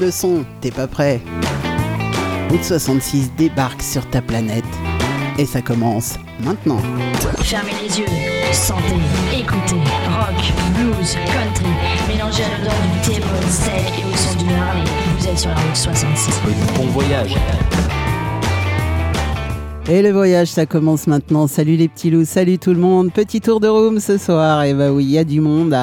monte le son, t'es pas prêt Route 66 débarque sur ta planète. Et ça commence maintenant. Fermez les yeux, sentez, écoutez, rock, blues, country, mélangez à l'odeur du thé, steak et au son du Harley. Vous êtes sur la route 66. Bon voyage. Et le voyage, ça commence maintenant. Salut les petits loups, salut tout le monde. Petit tour de room ce soir. Et bah oui, il y a du monde.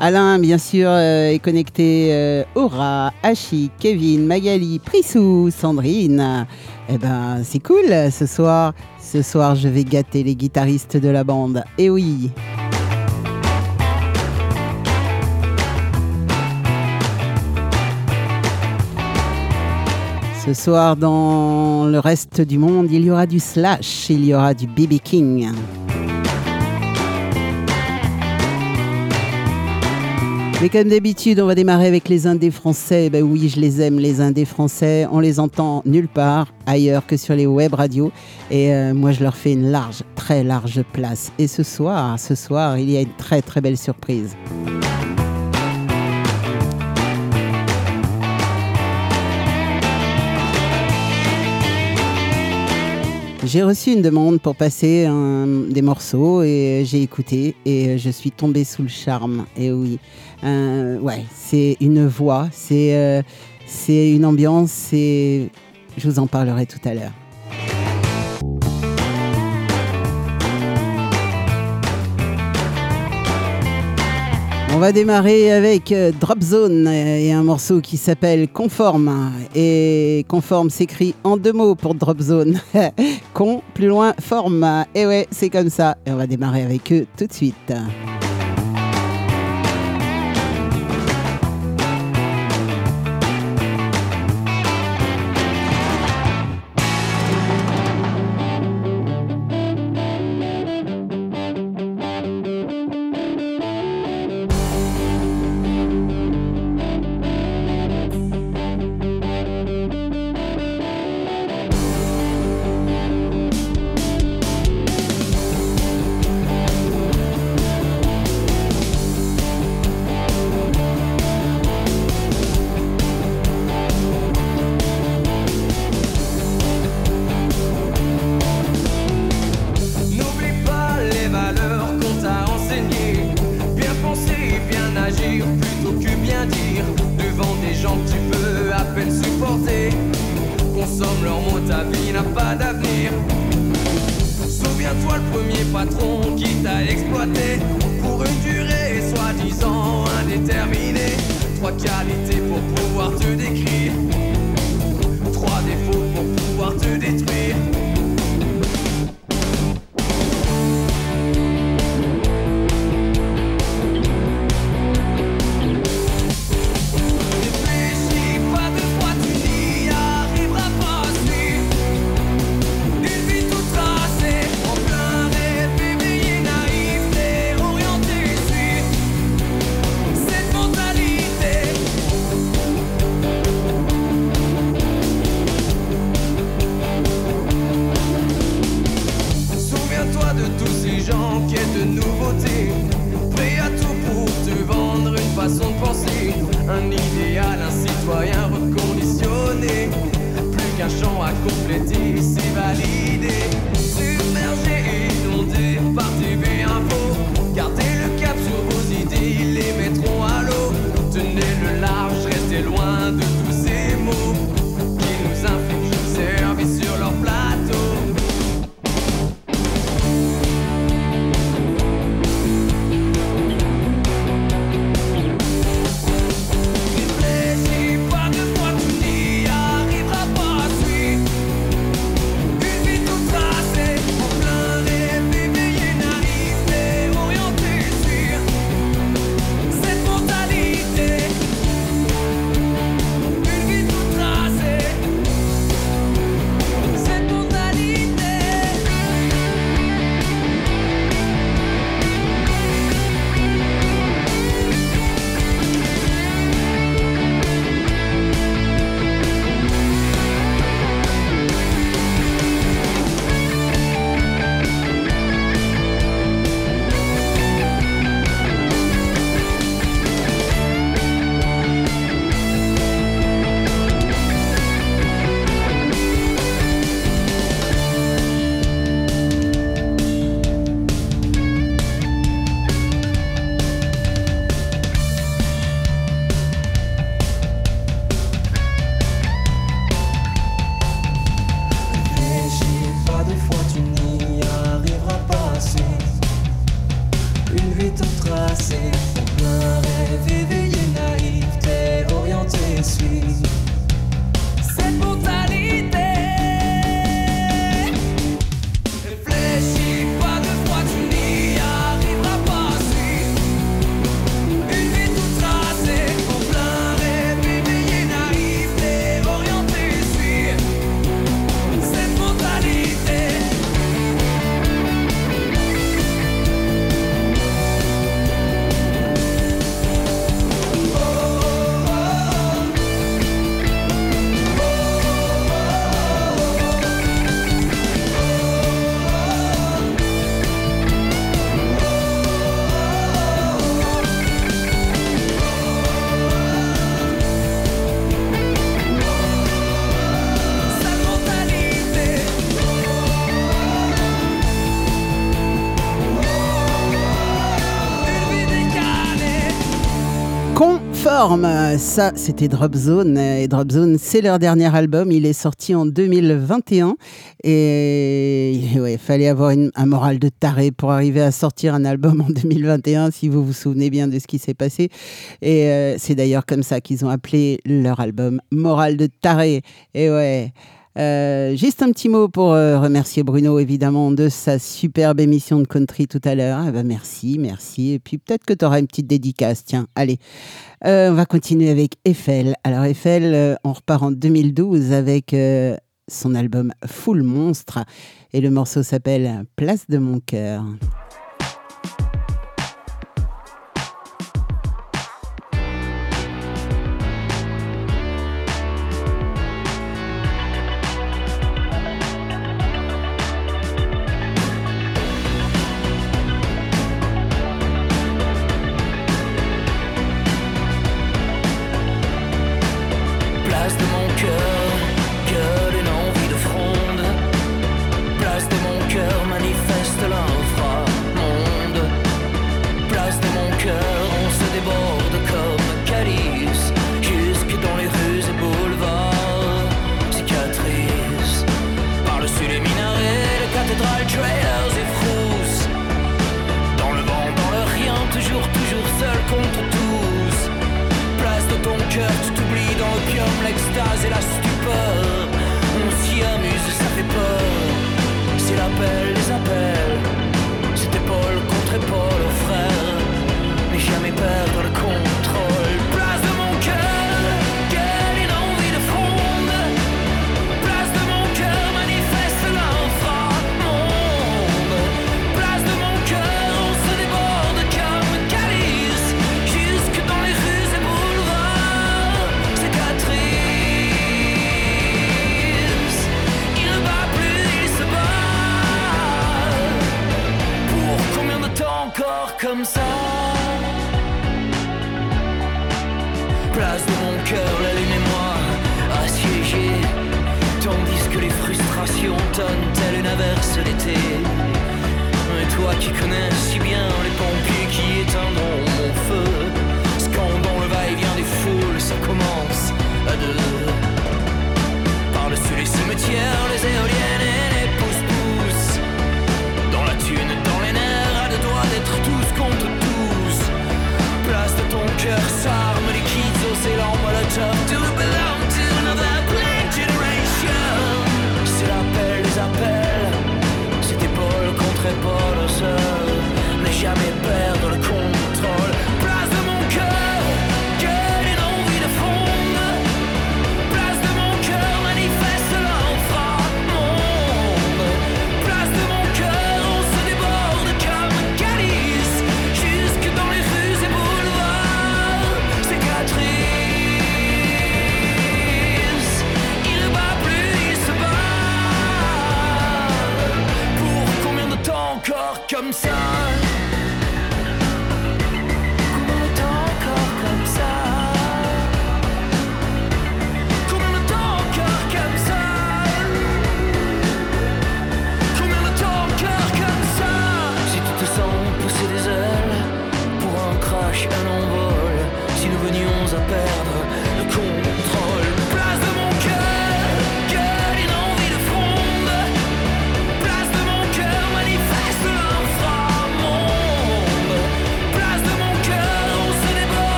Alain, bien sûr, euh, est connecté. Euh, Aura, Hachi, Kevin, Magali, Prissou, Sandrine. Eh ben, c'est cool ce soir. Ce soir, je vais gâter les guitaristes de la bande. Et oui. Ce soir, dans le reste du monde, il y aura du Slash, il y aura du BB King. Mais comme d'habitude, on va démarrer avec les Indés français. Ben oui, je les aime, les Indés français. On les entend nulle part ailleurs que sur les web radios. Et euh, moi, je leur fais une large, très large place. Et ce soir, ce soir, il y a une très très belle surprise. J'ai reçu une demande pour passer des morceaux et j'ai écouté et je suis tombée sous le charme. Et oui, euh, ouais, c'est une voix, c'est euh, c'est une ambiance, c'est. Je vous en parlerai tout à l'heure. On va démarrer avec euh, Drop Zone et un morceau qui s'appelle Conforme. Et Conforme s'écrit en deux mots pour Drop Zone. Con, plus loin, forme. Et ouais, c'est comme ça. Et on va démarrer avec eux tout de suite. Conforme, ça c'était Drop Zone. Et Drop Zone c'est leur dernier album, il est sorti en 2021 et il fallait avoir un moral de taré pour arriver à sortir un album en 2021 si vous vous souvenez bien de ce qui s'est passé. Et euh, c'est d'ailleurs comme ça qu'ils ont appelé leur album Moral de taré. Et ouais euh, juste un petit mot pour euh, remercier Bruno, évidemment, de sa superbe émission de country tout à l'heure. Eh ben, merci, merci. Et puis peut-être que tu auras une petite dédicace. Tiens, allez. Euh, on va continuer avec Eiffel. Alors Eiffel, on repart en 2012 avec son album Full Monstre. Et le morceau s'appelle Place de mon cœur.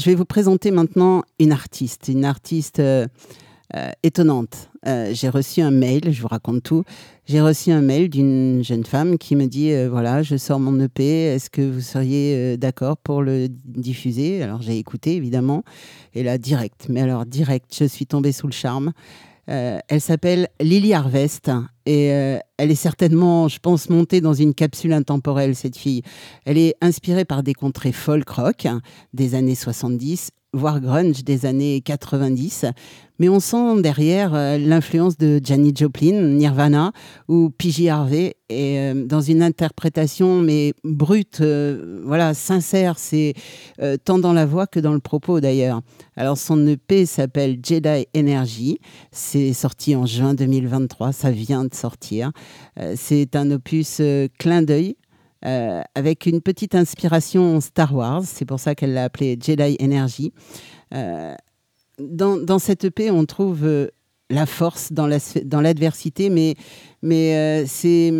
Je vais vous présenter maintenant une artiste, une artiste euh, euh, étonnante. Euh, j'ai reçu un mail, je vous raconte tout. J'ai reçu un mail d'une jeune femme qui me dit voilà, je sors mon EP, est-ce que vous seriez d'accord pour le diffuser? Alors j'ai écouté évidemment, et là direct, mais alors direct, je suis tombée sous le charme. Euh, elle s'appelle Lily Harvest et euh, elle est certainement, je pense, montée dans une capsule intemporelle, cette fille. Elle est inspirée par des contrées folk rock des années 70 voire grunge des années 90. Mais on sent derrière euh, l'influence de Janis Joplin, Nirvana ou PJ Harvey, et euh, dans une interprétation mais brute, euh, voilà, sincère, c'est tant dans la voix que dans le propos d'ailleurs. Alors son EP s'appelle Jedi Energy, c'est sorti en juin 2023, ça vient de sortir. c'est un opus clin d'œil euh, avec une petite inspiration Star Wars. C'est pour ça qu'elle l'a appelé Jedi Energy. Euh, dans, cette EP, on trouve euh, la force dans l'adversité, la, mais, mais c'est...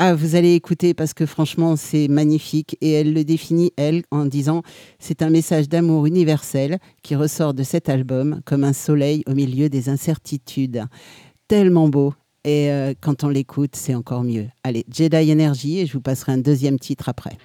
Ah, vous allez écouter parce que franchement, c'est magnifique. Et elle le définit, elle, en disant c'est un message d'amour universel qui ressort de cet album comme un soleil au milieu des incertitudes. Tellement beau. Et euh, quand on l'écoute, c'est encore mieux. Allez, Jedi Energy, et je vous passerai un deuxième titre après.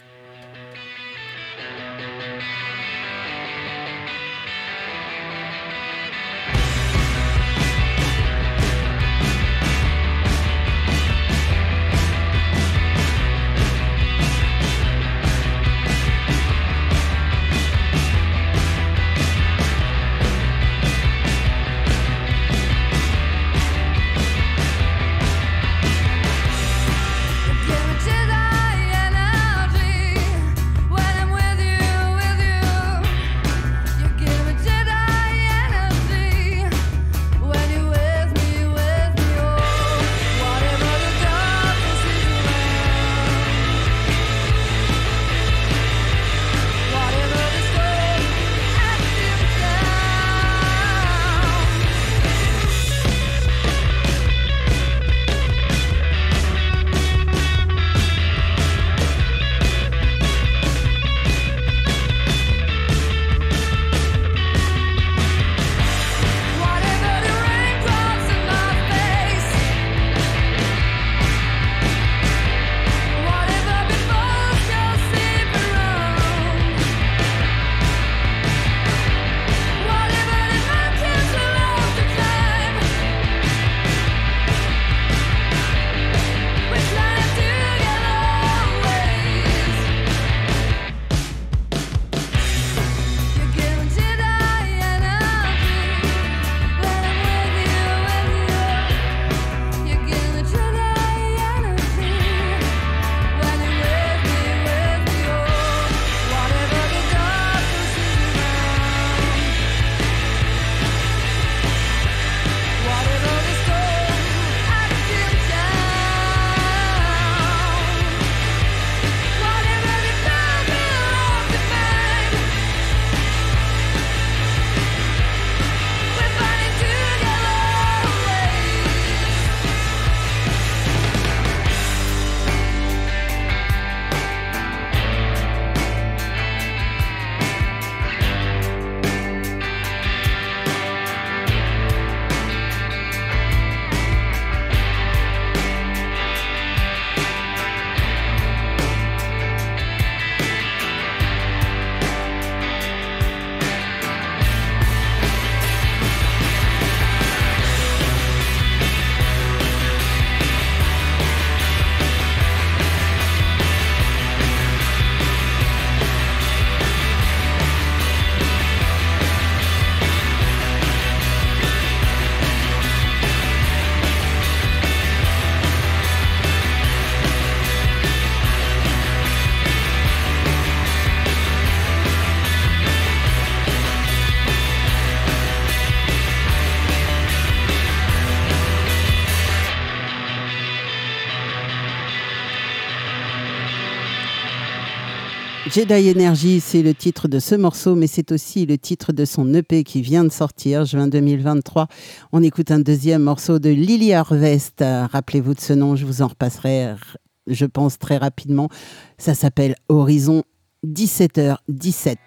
Jedi Energy, c'est le titre de ce morceau, mais c'est aussi le titre de son EP qui vient de sortir, juin 2023. On écoute un deuxième morceau de Lily Harvest. Rappelez-vous de ce nom, je vous en repasserai, je pense, très rapidement. Ça s'appelle Horizon 17h17.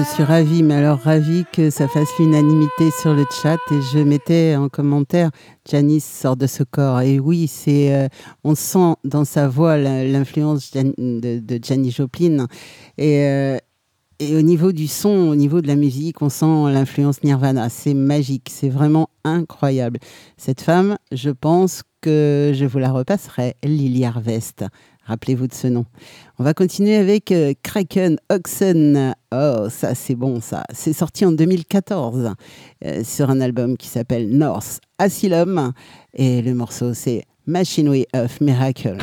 Je suis ravie, mais alors ravie que ça fasse l'unanimité sur le chat et je mettais en commentaire Janice sort de ce corps et oui c'est euh, on sent dans sa voix l'influence de, de Janis Joplin et euh, et au niveau du son, au niveau de la musique, on sent l'influence Nirvana. C'est magique, c'est vraiment incroyable. Cette femme, je pense que je vous la repasserai, Lily Harvest. Rappelez-vous de ce nom. On va continuer avec euh, Kraken Oxen. Oh, ça c'est bon ça. C'est sorti en 2014 euh, sur un album qui s'appelle North Asylum. Et le morceau c'est Machinery of Miracle.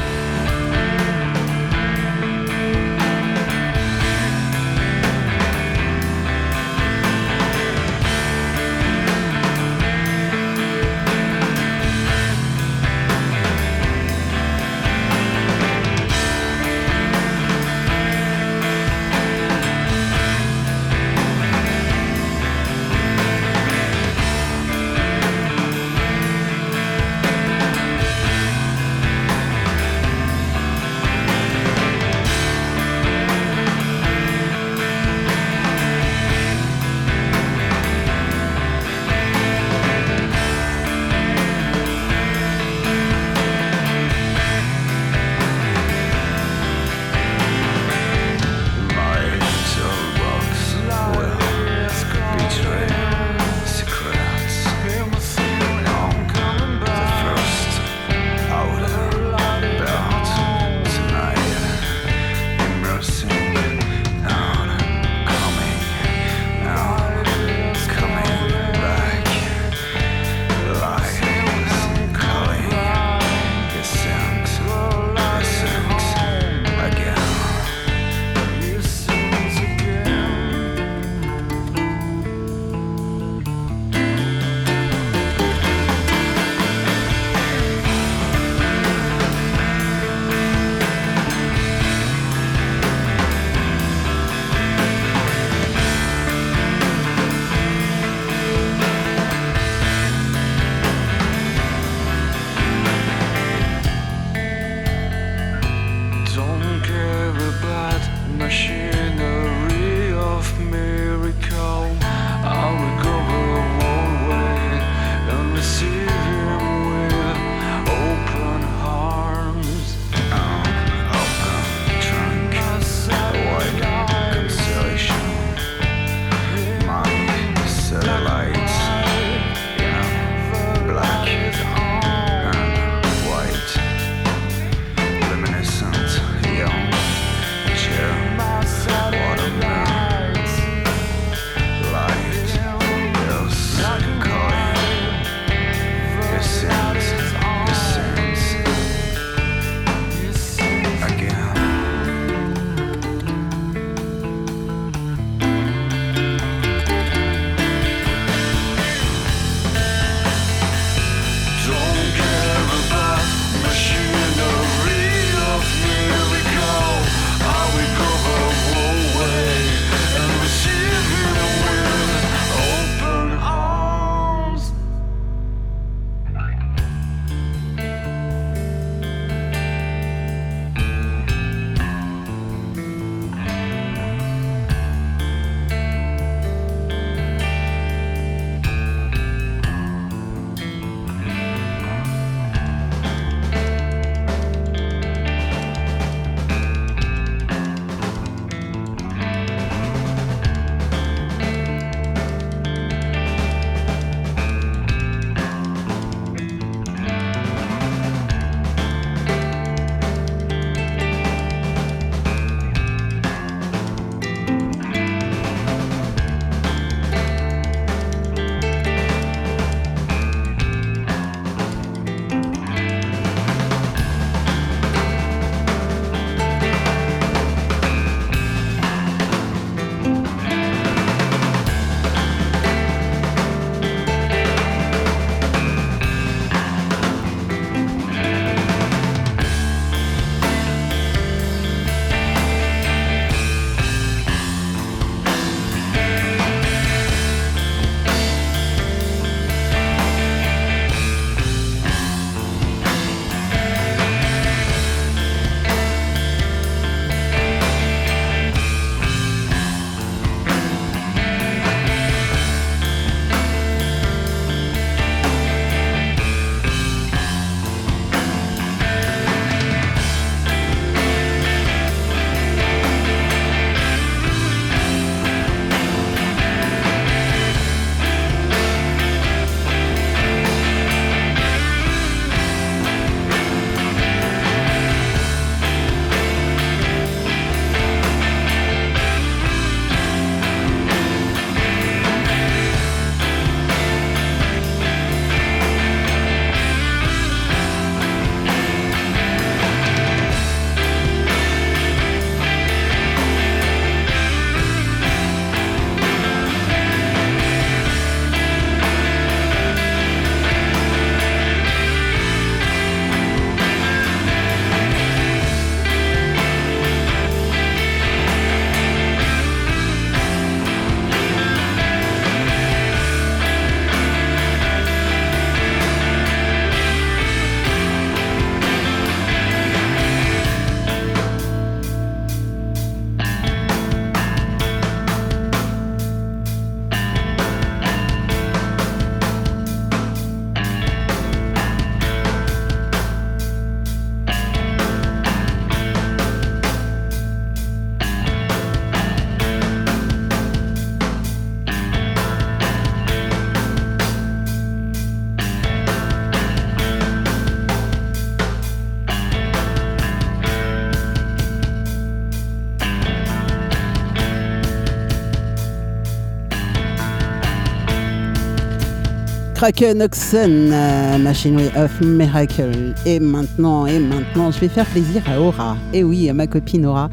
Kraken Oxen, euh, Machinery of Miracle. Et maintenant, et maintenant, je vais faire plaisir à Aura. Et oui, à ma copine Aura.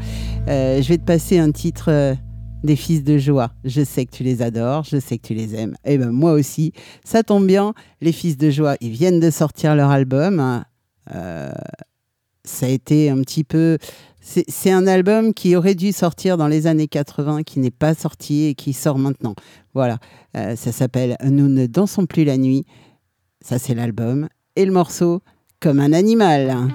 Euh, je vais te passer un titre euh, des Fils de Joie. Je sais que tu les adores, je sais que tu les aimes. Et ben moi aussi. Ça tombe bien, les Fils de Joie, ils viennent de sortir leur album. ça a été un petit peu c'est un album qui aurait dû sortir dans les années 80, qui n'est pas sorti et qui sort maintenant. Voilà, euh, ça s'appelle Nous ne dansons plus la nuit. Ça, c'est l'album. Et le morceau, Comme un animal.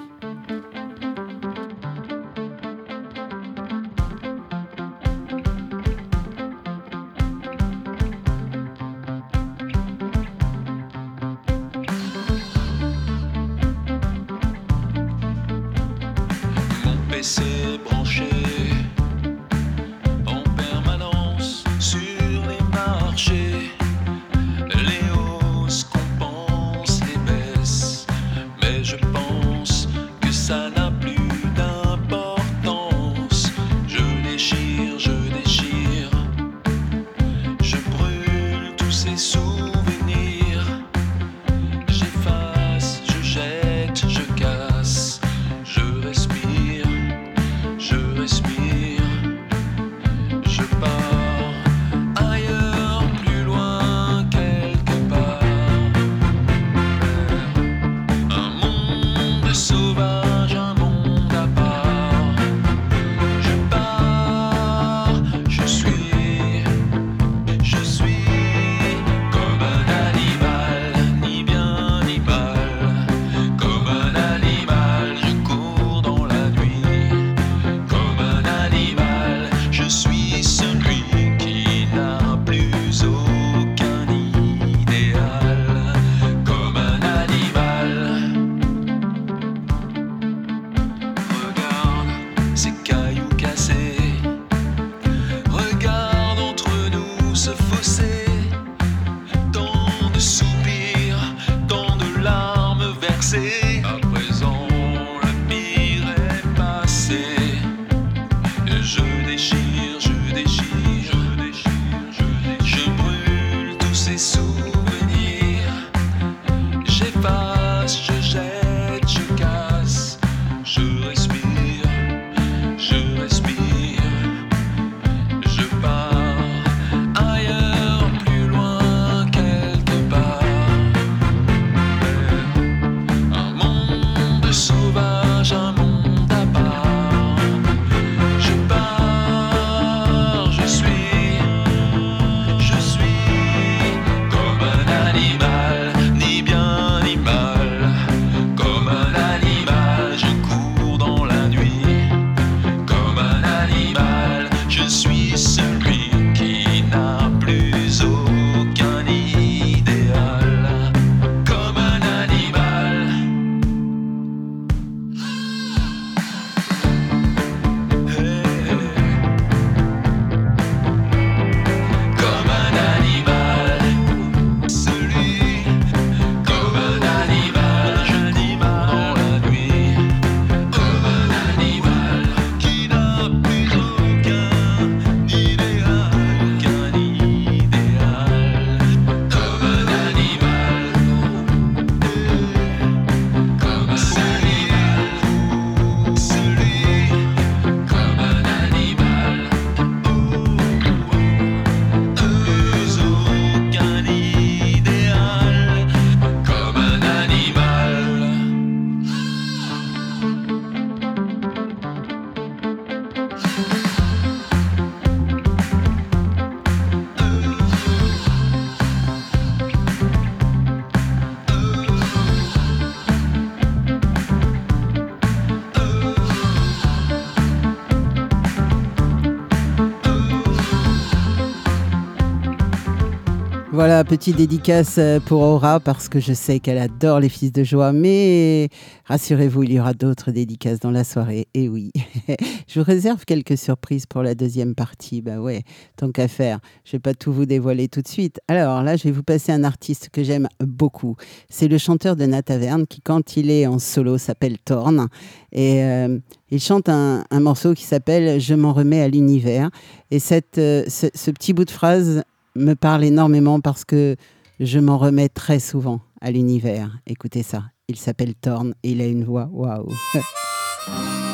Petite dédicace euh, pour Aura parce que je sais qu'elle adore les fils de joie. Mais rassurez-vous, il y aura d'autres dédicaces dans la soirée. Et oui, je vous réserve quelques surprises pour la deuxième partie. Bah ouais, tant qu'à faire. Je vais pas tout vous dévoiler tout de suite. Alors là, je vais vous passer un artiste que j'aime beaucoup. C'est le chanteur de Nataverne qui, quand il est en solo, s'appelle Thorn. Et euh, il chante un, morceau qui s'appelle Je m'en remets à l'univers. Et cette, euh, ce, petit bout de phrase me parle énormément parce que Je m'en remets très souvent à l'univers. Écoutez ça. Il s'appelle Thorn et il a une voix. Waouh.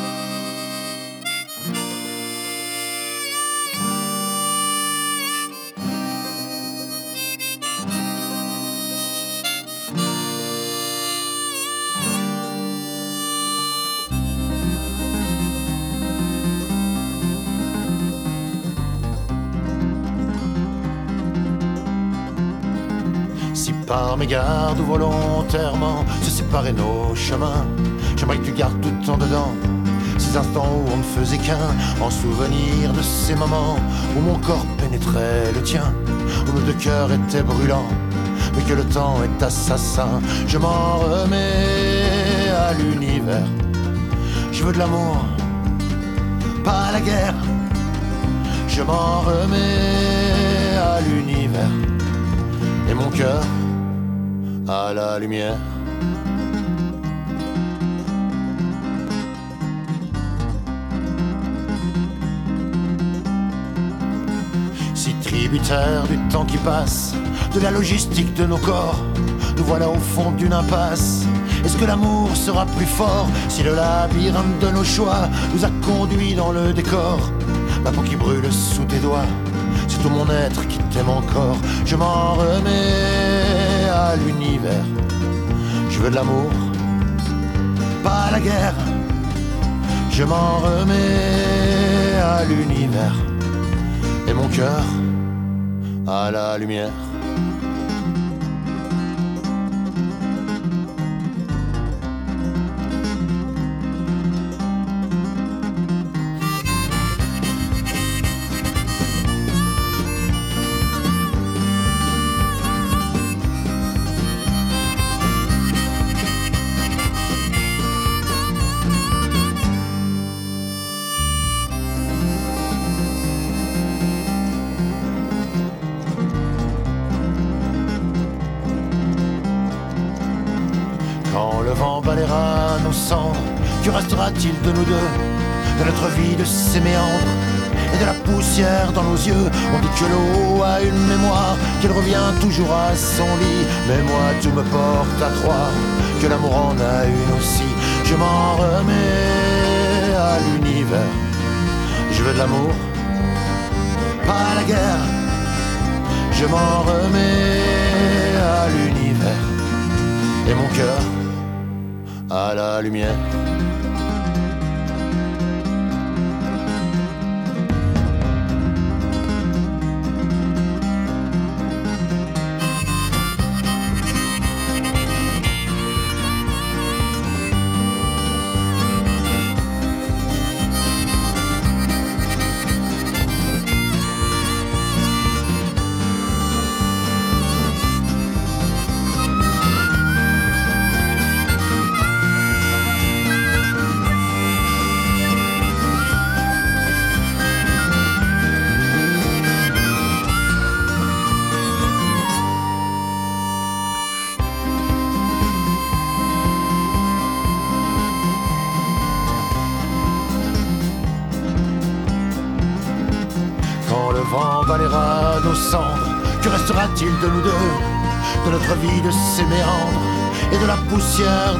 par mégarde ou volontairement se séparer nos chemins. J'aimerais que tu gardes tout le temps dedans ces instants où on ne faisait qu'un, en souvenir de ces moments où mon corps pénétrait le tien, où nos deux cœurs étaient brûlants, mais que le temps est assassin. Je m'en remets à l'univers. Je veux de l'amour, pas la guerre. Je m'en remets à l'univers mon cœur à la lumière. Si tributaire du temps qui passe, de la logistique de nos corps, nous voilà au fond d'une impasse. Est-ce que l'amour sera plus fort si le labyrinthe de nos choix nous a conduits dans le décor? Ma peau qui brûle sous tes doigts, c'est tout mon être qui t'aime encore. Je m'en remets à l'univers. Je veux de l'amour, pas la guerre. Je m'en remets à l'univers et mon cœur à la lumière. De nous deux De notre vie, de ses méandres et de la poussière dans nos yeux? On dit que l'eau a une mémoire Qu'elle revient toujours à son lit. Mais moi tout me porte à croire Que l'amour en a une aussi. Je m'en remets à l'univers. Je veux de l'amour Pas la guerre. Je m'en remets à l'univers. Et mon cœur à la lumière.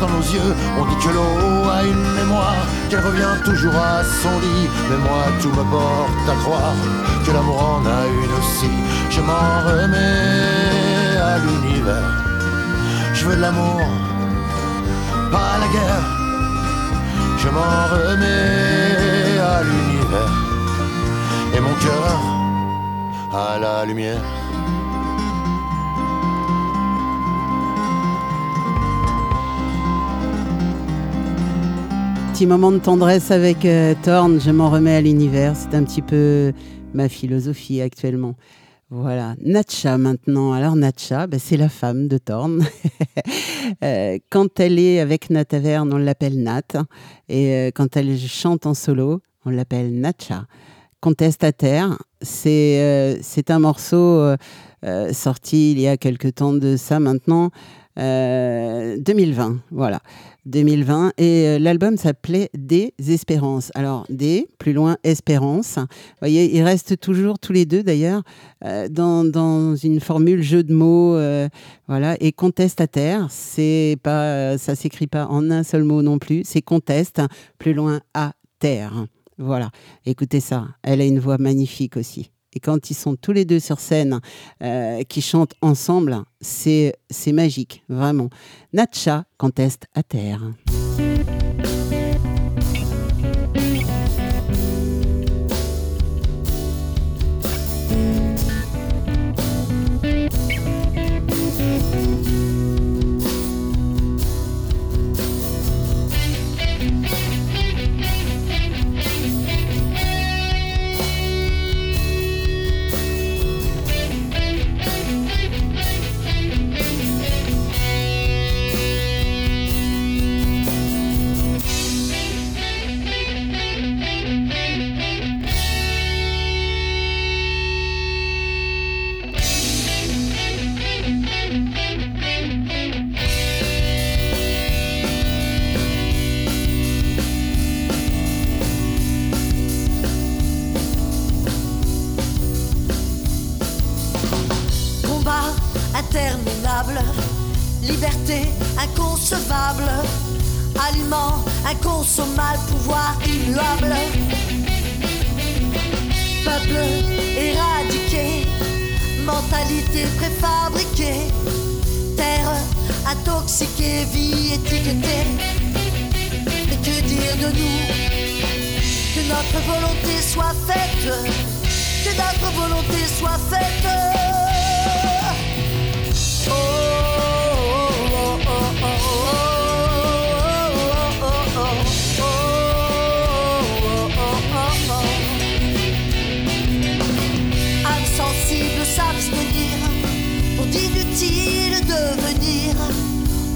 Dans nos yeux. On dit que l'eau a une mémoire, qu'elle revient toujours à son lit. Mais moi, tout me porte à croire que l'amour en a une aussi. Je m'en remets à l'univers. Je veux de l'amour, pas la guerre. Je m'en remets à l'univers et mon cœur à la lumière. Petit moment de tendresse avec euh, Thorn, je m'en remets à l'univers. C'est un petit peu ma philosophie actuellement. Voilà, Natcha maintenant. Alors Natcha, ben, c'est la femme de Thorn. Euh, quand elle est avec Nataverne, on l'appelle Nat. Et euh, quand elle chante en solo, on l'appelle Natcha. Contestataire, c'est c'est un morceau sorti il y a quelque temps de ça maintenant. 2020, voilà. 2020 et l'album s'appelait Des Espérances. Alors des, plus loin Espérance. Vous voyez, ils restent toujours tous les deux d'ailleurs dans, dans, une formule jeu de mots, voilà. Et contestataire, c'est pas, ça s'écrit pas en un seul mot non plus. C'est conteste, plus loin à terre. Voilà, écoutez ça, elle a une voix magnifique aussi. Et quand ils sont tous les deux sur scène, euh, qui chantent ensemble, c'est magique, vraiment. Natcha conteste à terre? Notre volonté soit faite. Oh.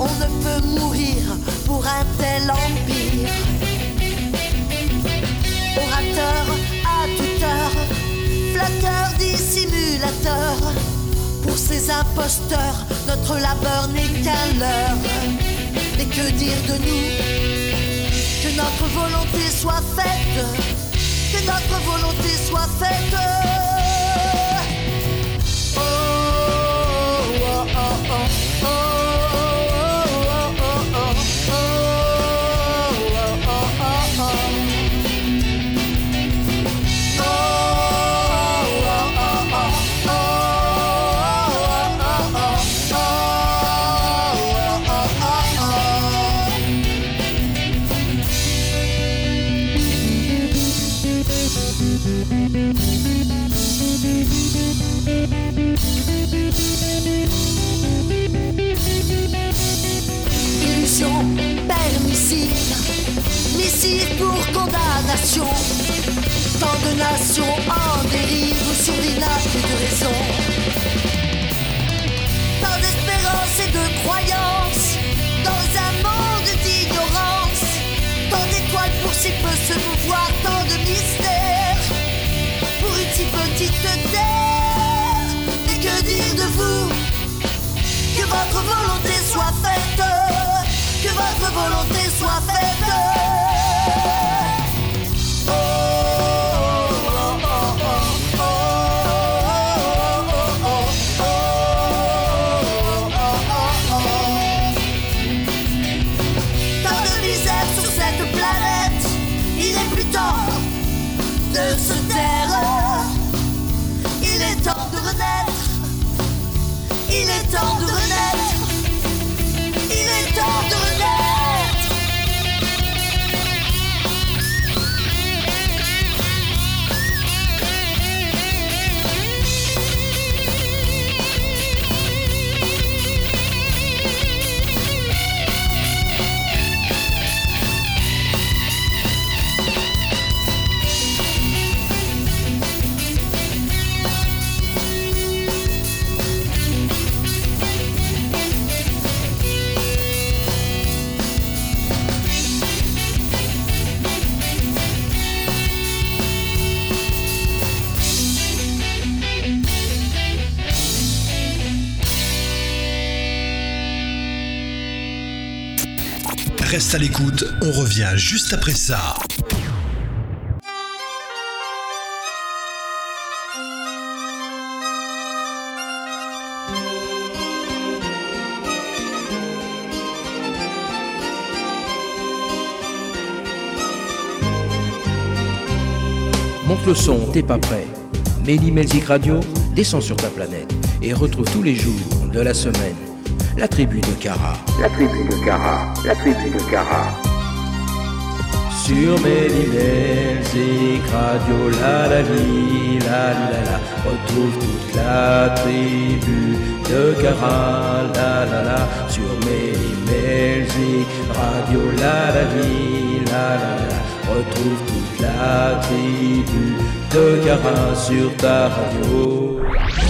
on ne peut mourir pour un tel empire. Imposteurs, notre labeur n'est qu'un leurre. Mais que dire de nous Que notre volonté soit faite, que notre volonté soit faite. Tant de nations en dérive sur des nappes de raison. Tant d'espérance et de croyance dans un monde d'ignorance. Tant d'étoiles pour si peu se mouvoir, tant de mystères pour une si petite terre. Et que dire de vous? Que votre volonté soit faite, que votre volonté soit faite. À l'écoute, on revient juste après ça. Monte le son, t'es pas prêt. Mehdi Melzik Radio, descend sur ta planète et retrouve tous les jours de la semaine la tribu de Cara. La tribu de Cara, la tribu de Cara. Sur Mehdi Melzik Radio, la la li, la la la, retrouve toute la tribu de Cara, la la la, sur Mehdi Melzik Radio, la la li, la la la, retrouve toute la tribu de Cara sur ta radio.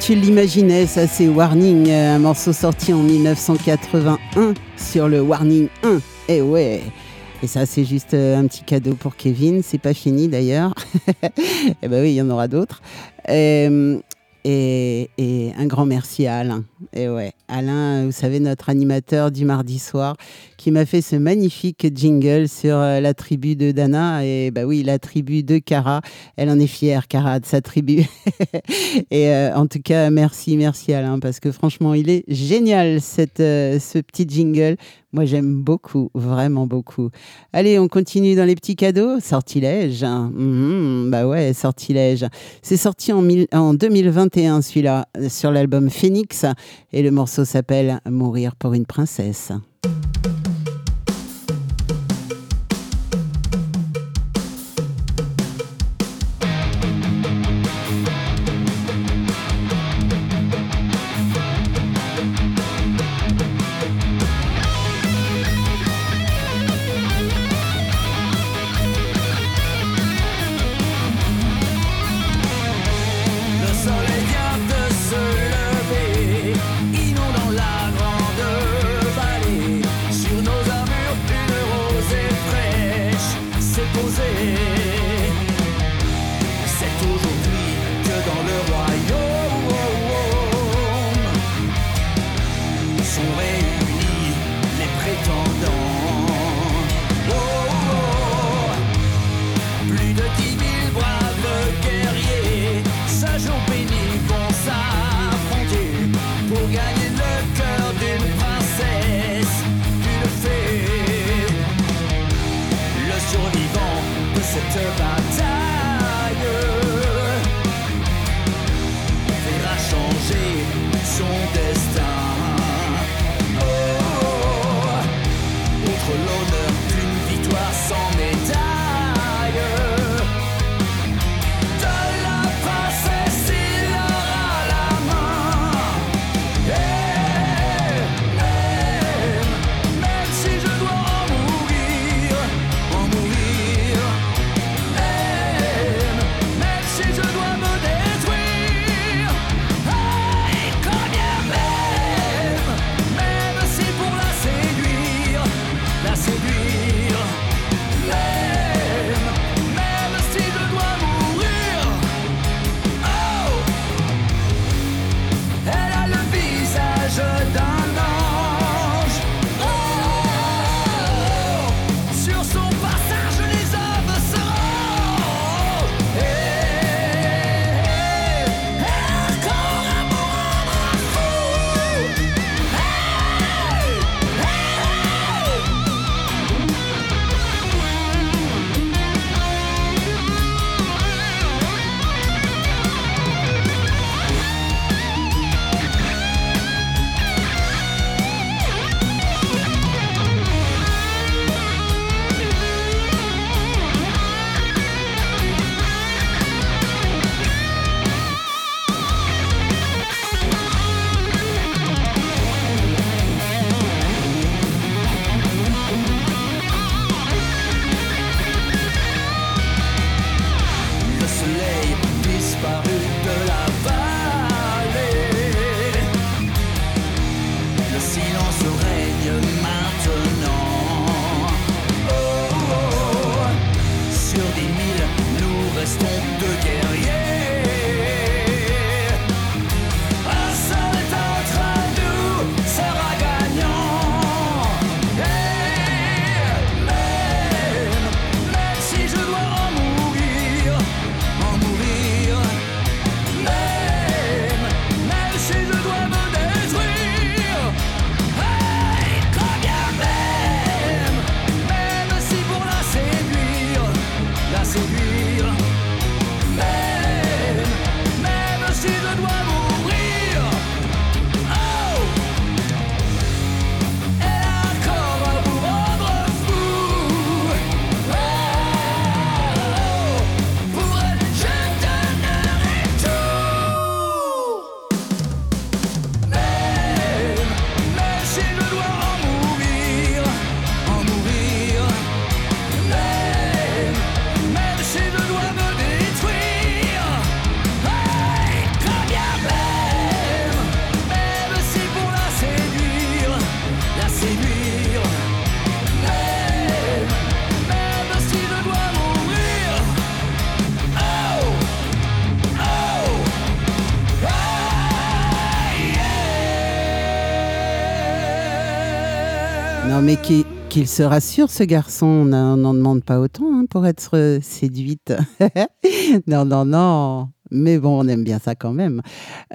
Tu l'imaginais, ça c'est Warning, euh, un morceau sorti en 1981 sur le Warning 1. Et eh ouais. Et ça, c'est juste euh, un petit cadeau pour Kevin. C'est pas fini d'ailleurs. Eh ben oui, il y en aura d'autres. Euh, et, un grand merci à Alain. Et ouais, Alain, vous savez, notre animateur du mardi soir, qui m'a fait ce magnifique jingle sur euh, la tribu de Dana. Et bah oui, la tribu de Cara. Elle en est fière, Cara, de sa tribu. et euh, en tout cas, merci, merci Alain, parce que franchement, il est génial, cette, euh, ce petit jingle. Moi, j'aime beaucoup, vraiment beaucoup. Allez, on continue dans les petits cadeaux. Sortilège. Mhm, bah ouais, sortilège. C'est sorti en, en 2021, celui-là, sur l'album Phoenix. Et le morceau s'appelle Mourir pour une princesse. Qu'il se rassure, ce garçon. On n'en demande pas autant hein, pour être euh, séduite. non, non, non. Mais bon, on aime bien ça quand même.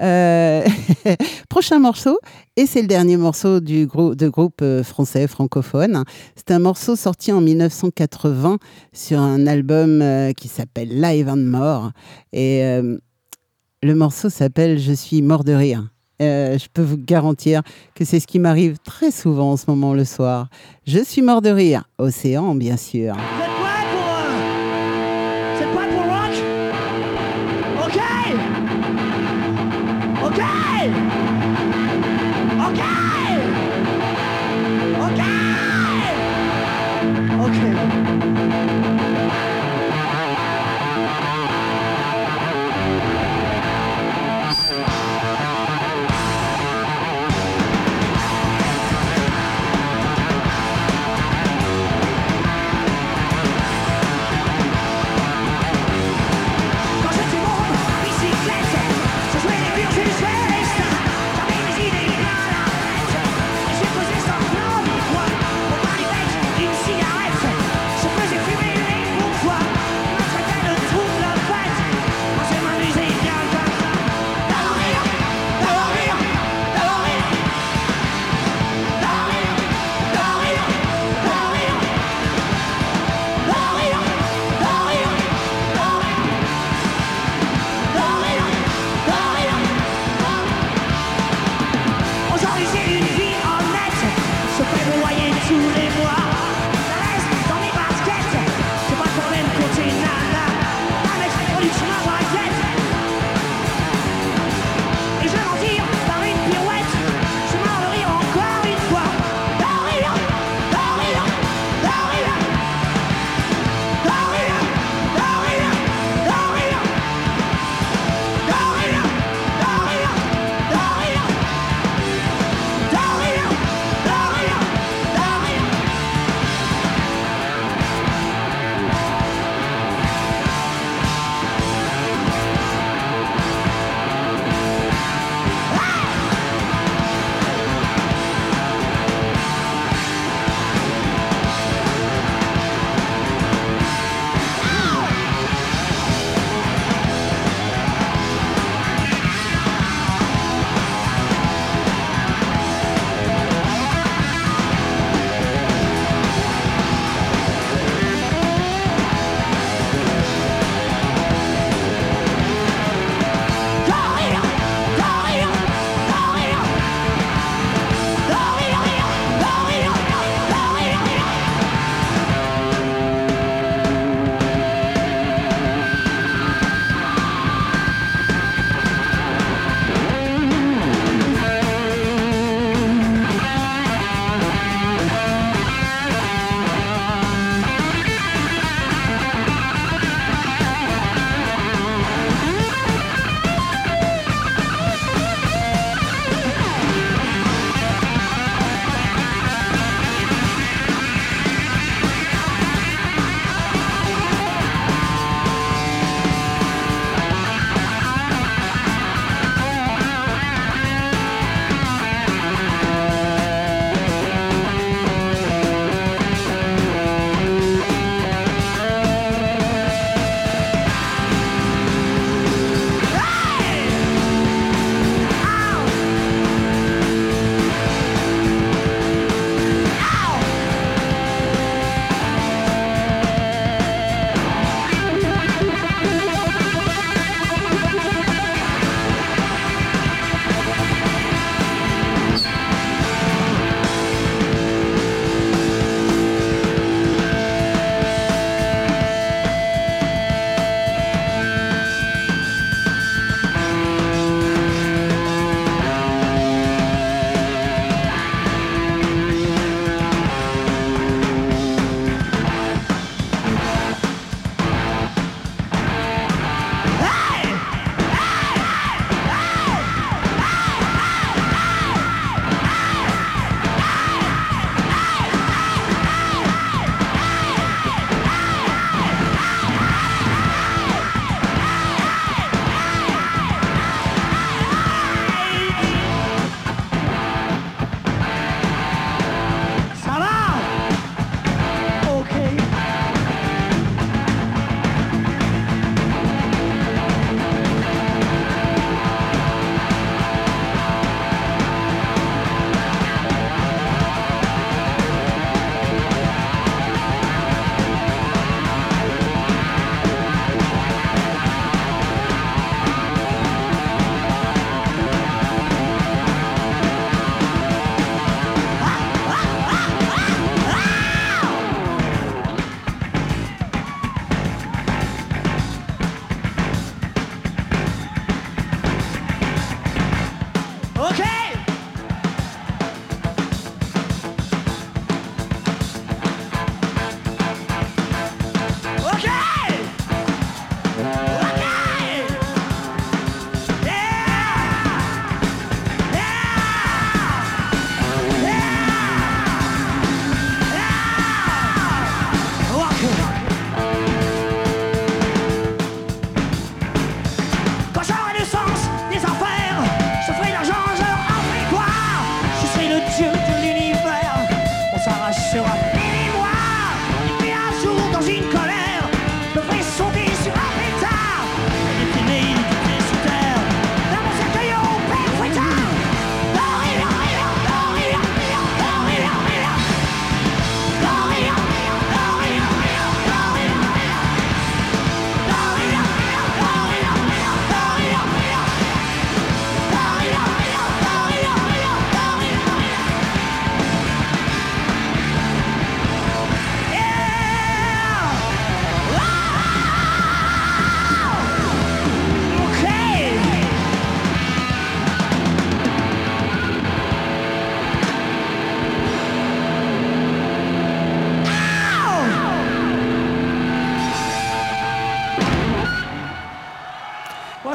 Euh, Prochain morceau, et c'est le dernier morceau du de groupe euh, français francophone. C'est un morceau sorti en 1980 sur un album qui s'appelle Live and More. Et le morceau s'appelle Je suis mort de rire. Euh, je peux vous garantir que c'est ce qui m'arrive très souvent en ce moment le soir. Je suis mort de rire. Océan, bien sûr.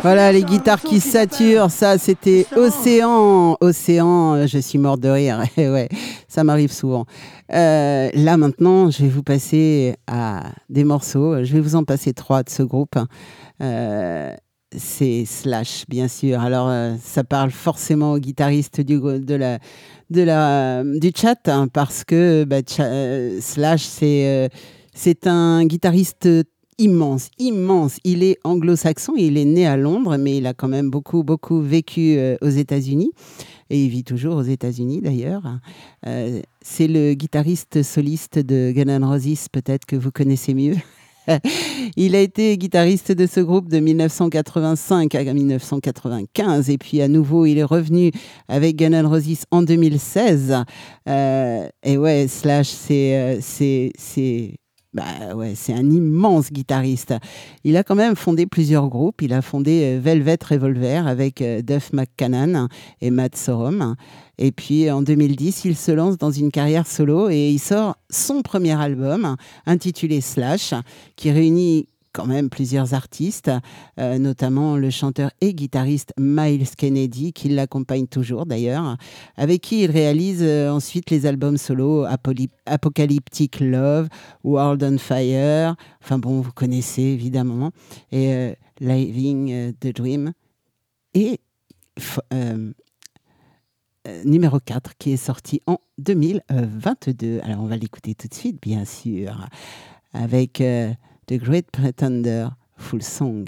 Voilà, les guitares qui saturent, ça c'était Océan. Océan, euh, je suis morte de rire. Et ouais, ça m'arrive souvent. Euh, là maintenant, je vais vous passer à des morceaux. Je vais vous en passer trois de ce groupe. Euh, c'est Slash, bien sûr. Alors, euh, ça parle forcément aux guitaristes du, de la, de la, du chat, hein, parce que bah, euh, Slash, c'est euh, c'est un guitariste immense, immense. Il est anglo-saxon, il est né à Londres, mais il a quand même beaucoup, beaucoup vécu euh, aux États-Unis. Et il vit toujours aux États-Unis d'ailleurs. Euh, c'est le guitariste soliste de Guns N' Roses, peut-être que vous connaissez mieux. il a été guitariste de ce groupe de 1985 à 1995 et puis à nouveau il est revenu avec Guns N' Roses en 2016. Euh, et ouais, Slash, c'est bah ouais, c'est un immense guitariste. Il a quand même fondé plusieurs groupes. Il a fondé euh, Velvet Revolver avec euh, Duff McCann et Matt Sorum. Et puis en 2010, il se lance dans une carrière solo et il sort son premier album intitulé Slash, qui réunit quand même plusieurs artistes, euh, notamment le chanteur et guitariste Miles Kennedy, qui l'accompagne toujours d'ailleurs, avec qui il réalise euh, ensuite les albums solo Apocalyptic Love, World on Fire, enfin bon, vous connaissez évidemment, et euh, Living the Dream, et numéro 4 qui est sorti en 2022. Alors on va l'écouter tout de suite, bien sûr, avec The Great Pretender Full Song.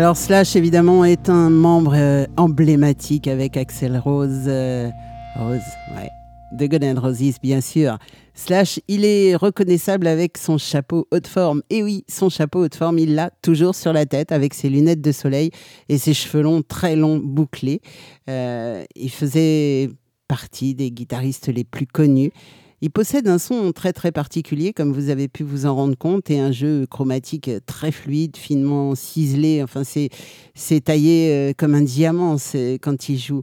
Alors Slash évidemment est un membre euh, emblématique avec Axel Rose, euh, Rose, ouais, de and Roses bien sûr. Slash, il est reconnaissable avec son chapeau haute forme. Et oui, son chapeau haute forme, il l'a toujours sur la tête avec ses lunettes de soleil et ses cheveux longs, très longs, bouclés. Euh, il faisait partie des guitaristes les plus connus. Il possède un son très très particulier, comme vous avez pu vous en rendre compte, et un jeu chromatique très fluide, finement ciselé. Enfin, c'est taillé euh, comme un diamant quand il joue.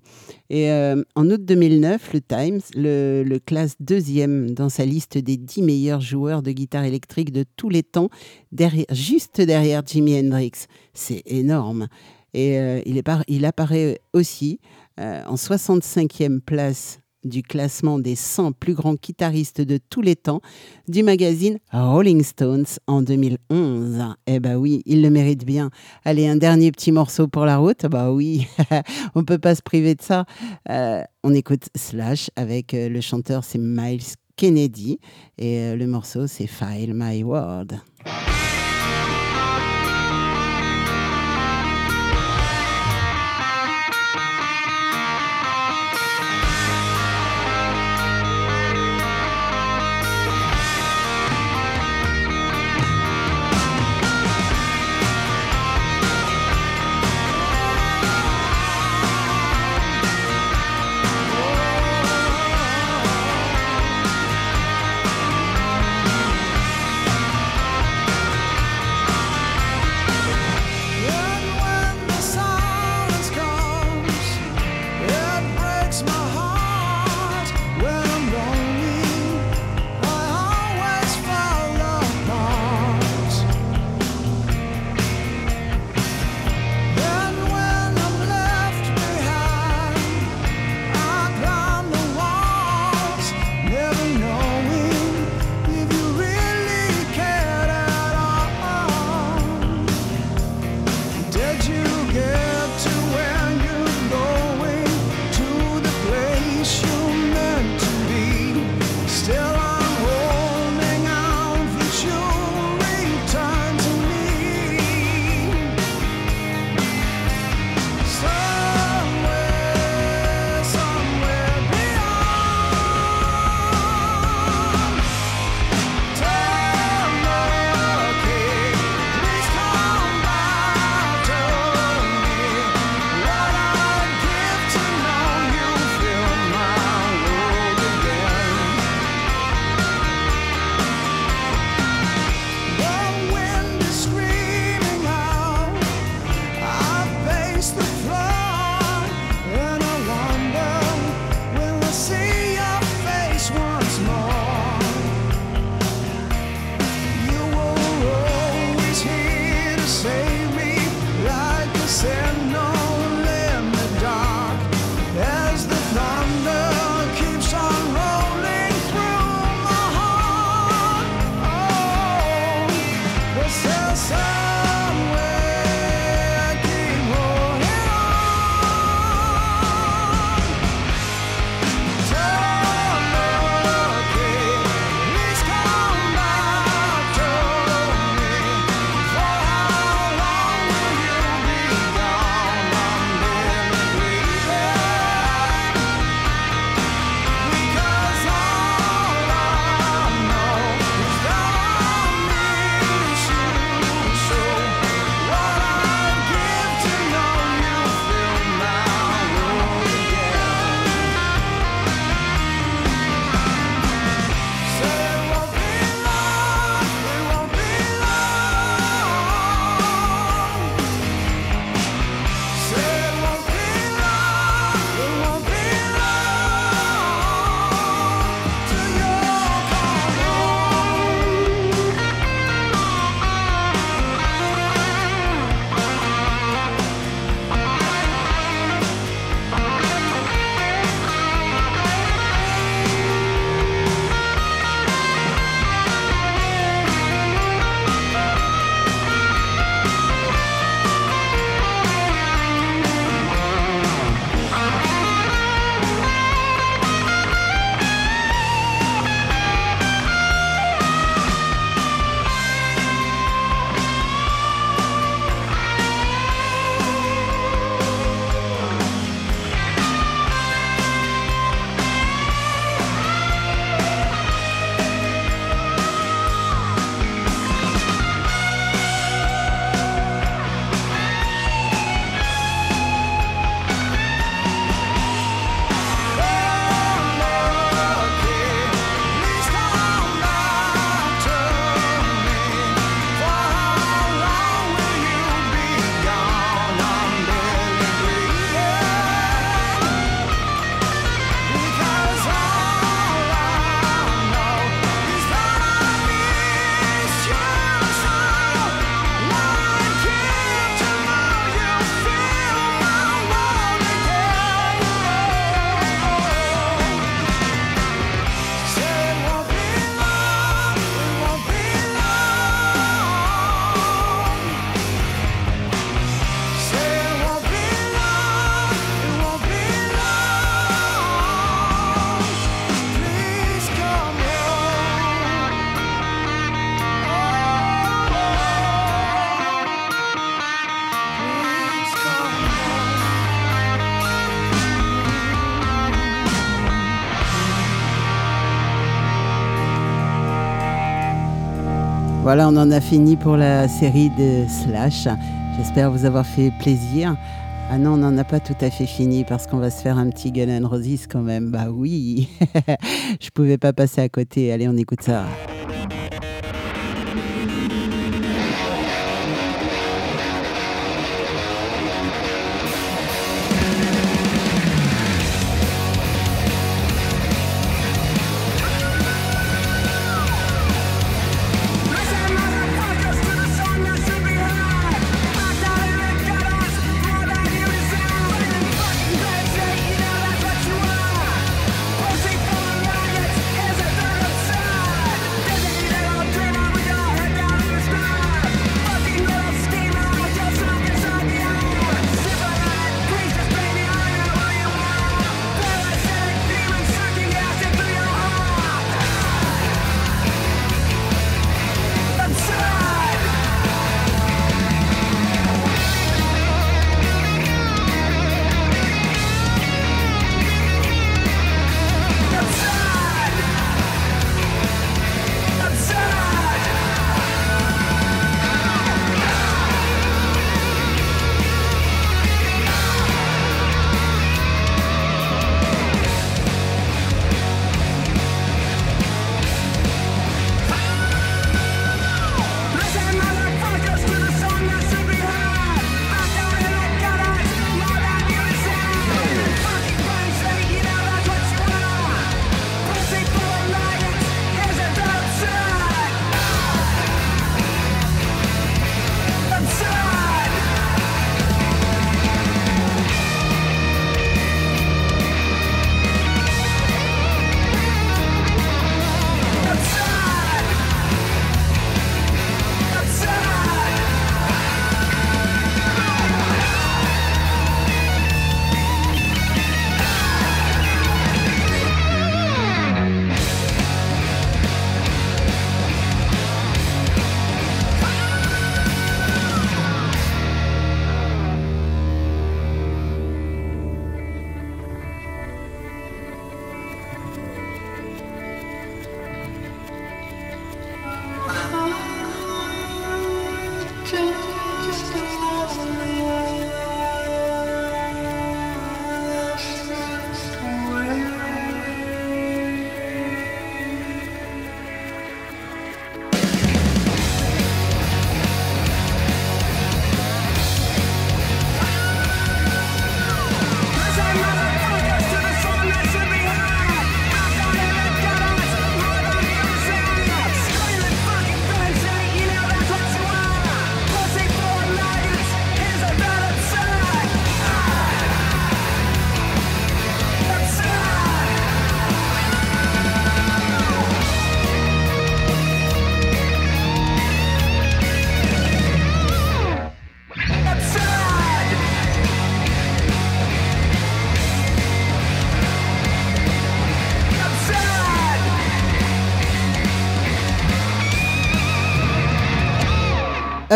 Et euh, en août 2009, le Times le, classe deuxième dans sa liste des 10 meilleurs joueurs de guitare électrique de tous les temps, juste derrière Jimi Hendrix. C'est énorme. Et euh, il, est il apparaît aussi en 65e place du classement des 100 plus grands guitaristes de tous les temps du magazine Rolling Stones en 2011. Eh ben oui, il le mérite bien. Allez, un dernier petit morceau pour la route. Bah oui, on peut pas se priver de ça. Euh, on écoute Slash avec euh, le chanteur, c'est Miles Kennedy et euh, le morceau, c'est File My World. Voilà, on en a fini pour la série de Slash. J'espère vous avoir fait plaisir. Ah non, on n'en a pas tout à fait fini parce qu'on va se faire un petit Gun and Roses quand même. Bah oui, je pouvais pas passer à côté. Allez, on écoute ça.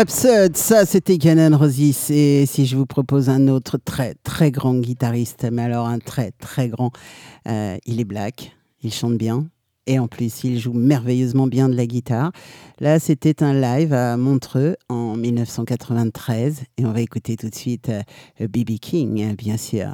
Absurd, ça c'était Canon Rosis. Et si je vous propose un autre très très grand guitariste, mais alors un très très grand, euh, il est black, il chante bien. Et en plus, il joue merveilleusement bien de la guitare. Là, c'était un live à Montreux en 1993. Et on va écouter tout de suite B.B. King, bien sûr.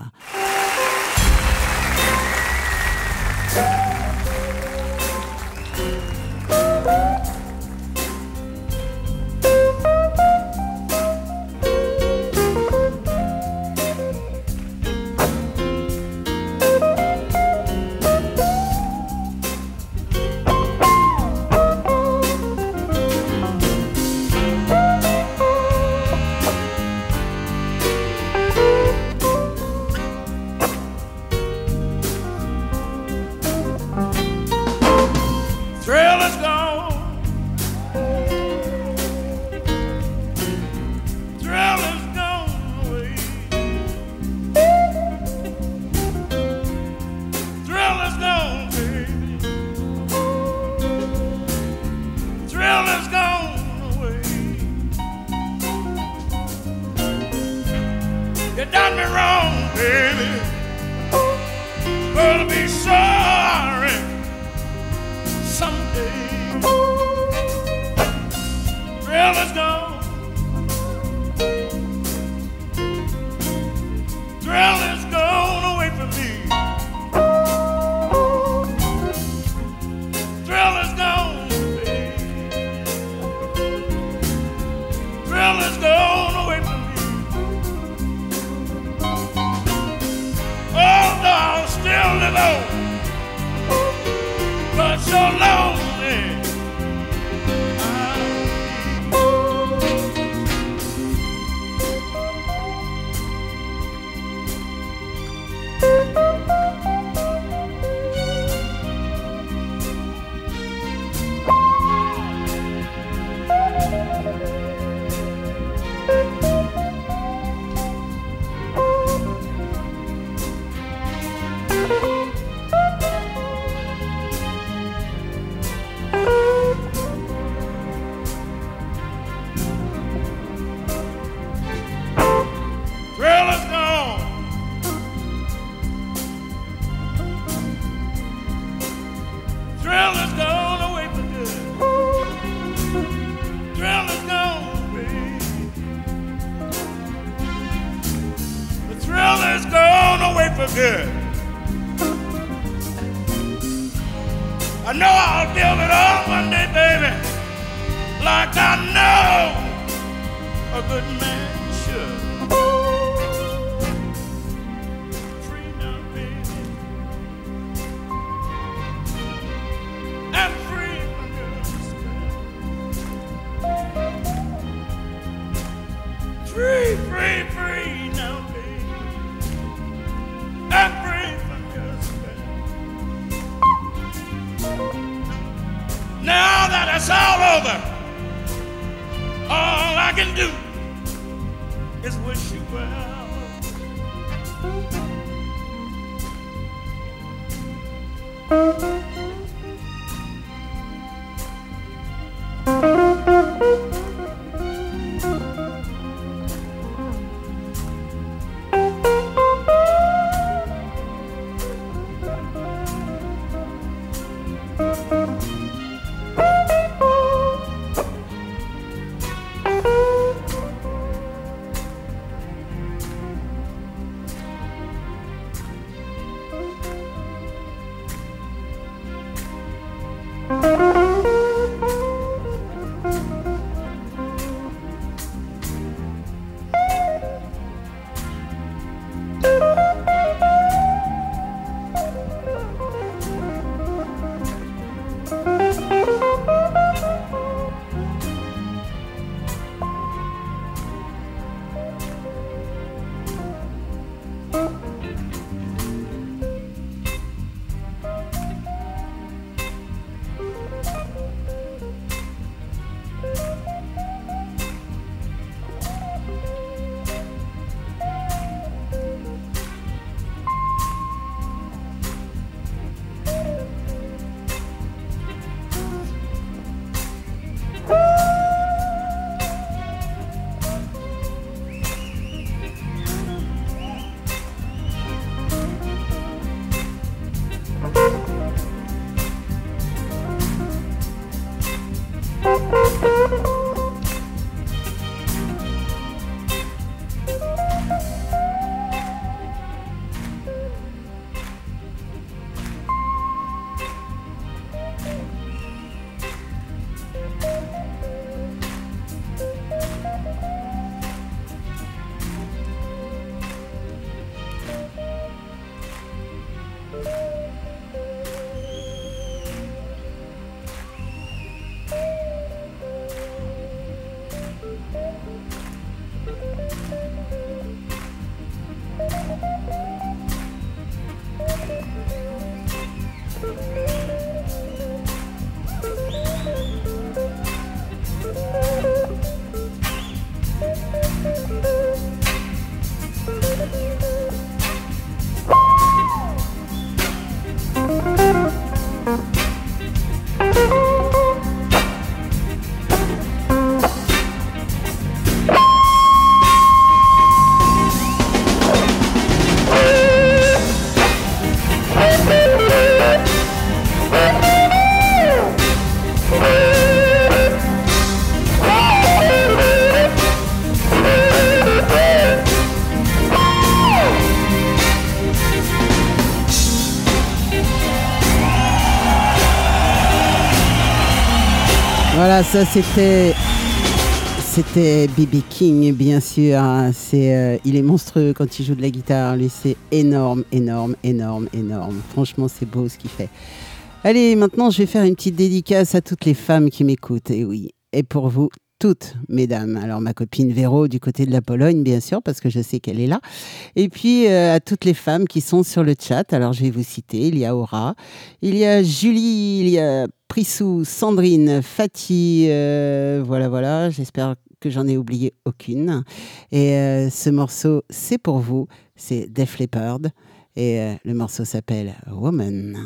Voilà, ça c'était. C'était BB King, bien sûr. hein. C'est, euh, il est monstrueux quand il joue de la guitare. Lui, c'est énorme, énorme, énorme, énorme. Franchement, c'est beau ce qu'il fait. Allez, maintenant, je vais faire une petite dédicace à toutes les femmes qui m'écoutent. Et oui, et pour vous toutes, mesdames. Alors, ma copine Véro, du côté de la Pologne, bien sûr, parce que je sais qu'elle est là. Et puis, euh, à toutes les femmes qui sont sur le chat. Alors, je vais vous citer. Il y a Aura, il y a Julie, il y a Sandrine, Fatih. euh, voilà, voilà. J'espère que j'en ai oublié aucune. Et euh, ce morceau, c'est pour vous. C'est Def Leppard. Et euh, le morceau s'appelle Woman.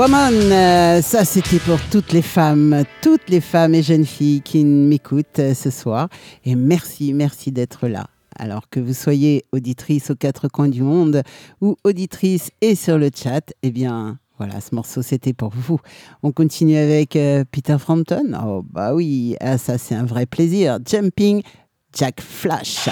Woman, euh, ça c'était pour toutes les femmes, toutes les femmes et jeunes filles qui m'écoutent euh, ce soir. Et merci, merci d'être là. Alors que vous soyez auditrice aux quatre coins du monde ou auditrice et sur le chat, eh bien voilà, ce morceau c'était pour vous. On continue avec euh, Peter Frampton. Oh bah oui, ah, ça c'est un vrai plaisir. Jumping Jack Flash.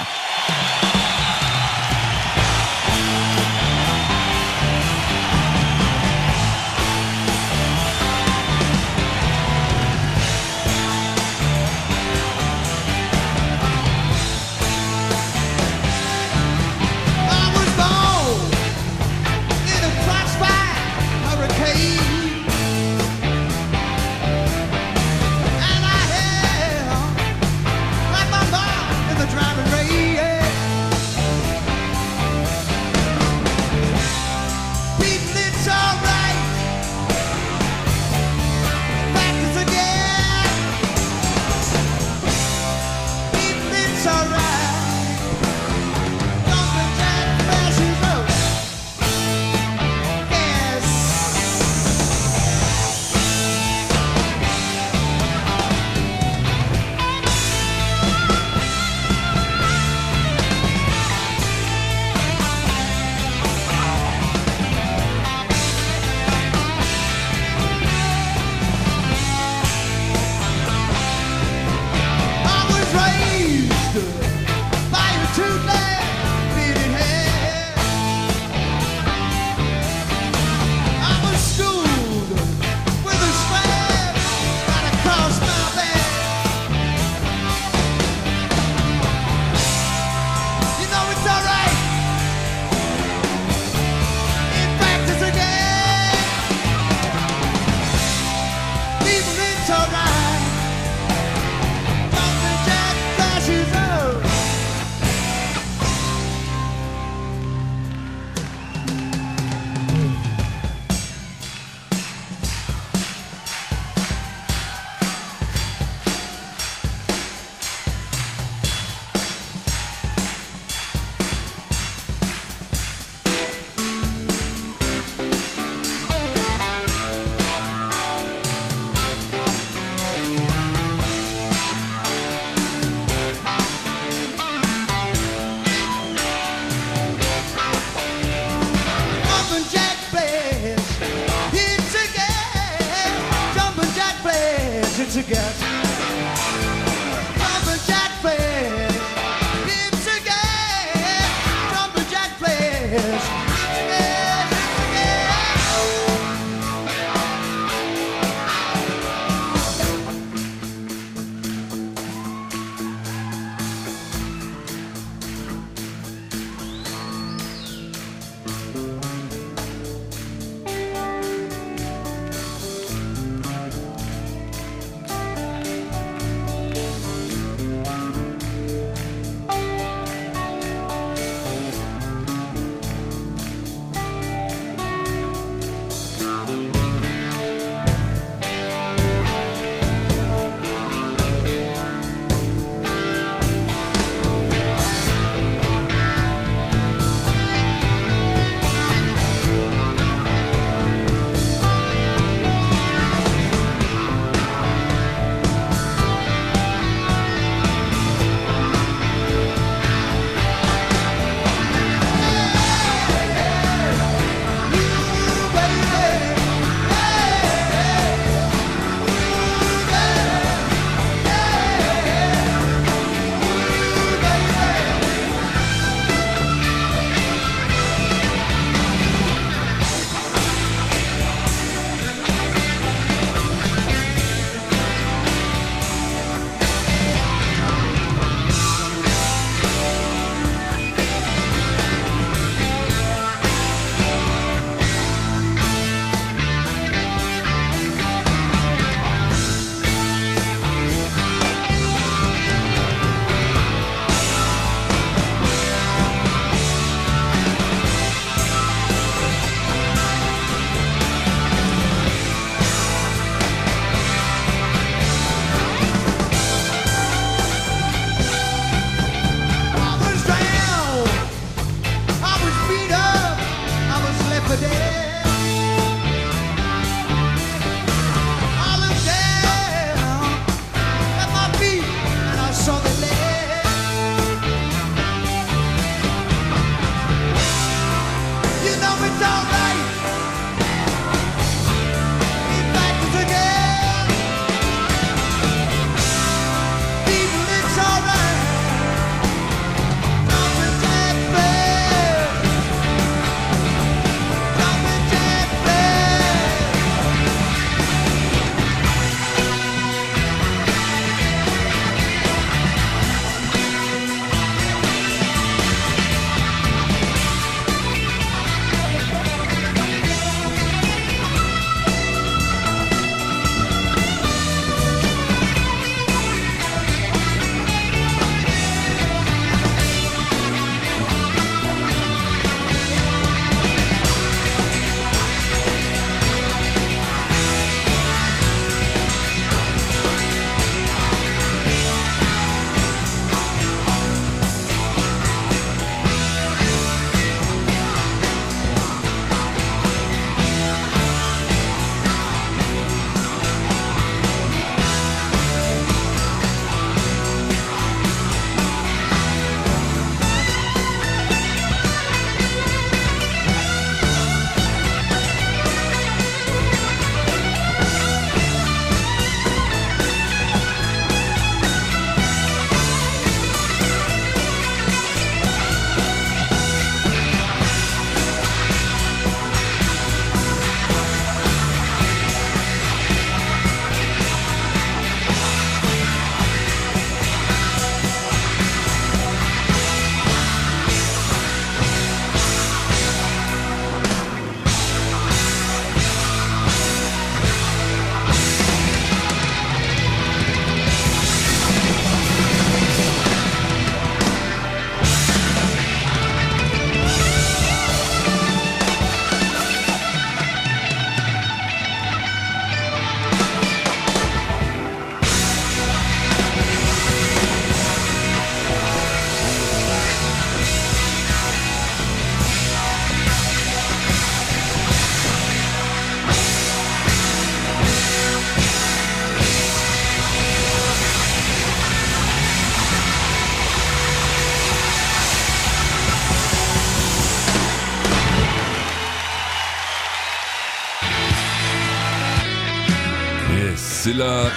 La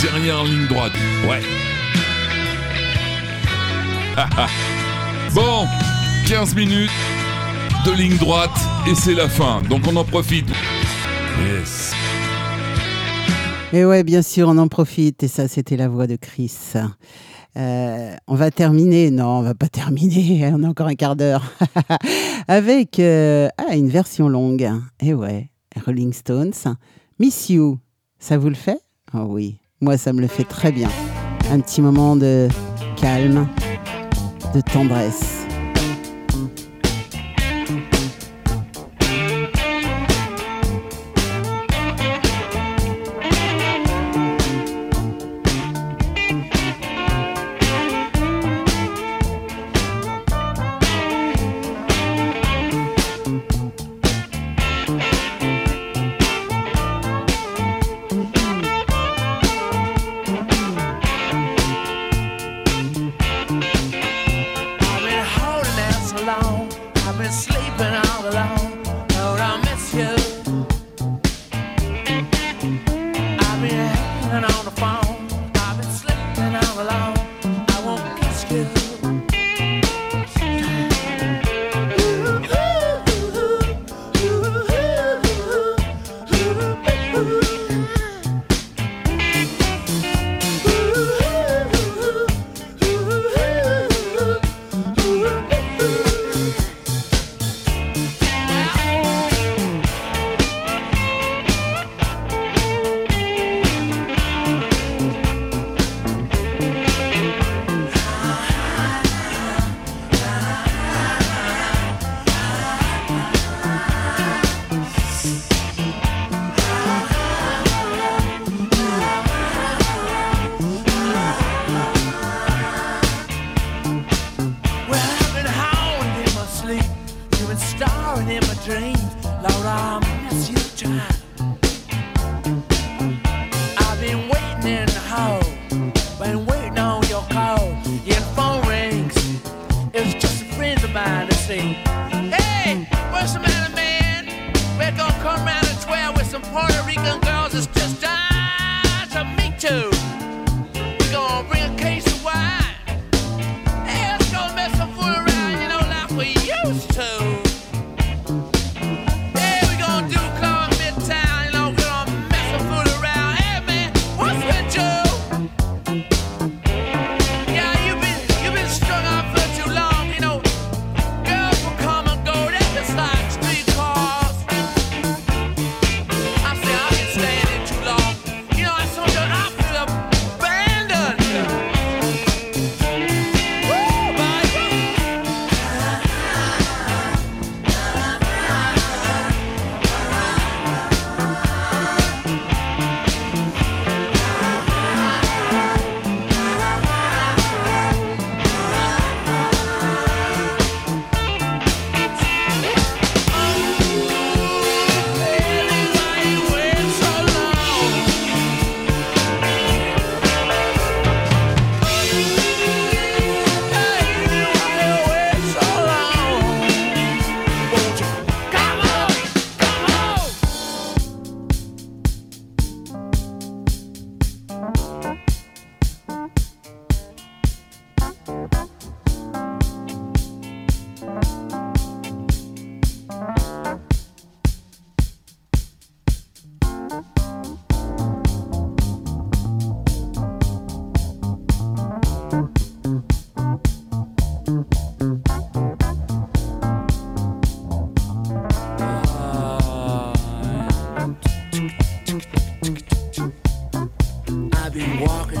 dernière ligne droite. Ouais. bon, 15 minutes de ligne droite et c'est la fin. Donc on en profite. Yes. Et ouais, bien sûr, on en profite. Et ça, c'était la voix de Chris. Euh, on va terminer, non, on va pas terminer, on a encore un quart d'heure, avec euh, ah, une version longue. Et ouais, Rolling Stones, Miss You, ça vous le fait? Oh oui, moi ça me le fait très bien. Un petit moment de calme, de tendresse.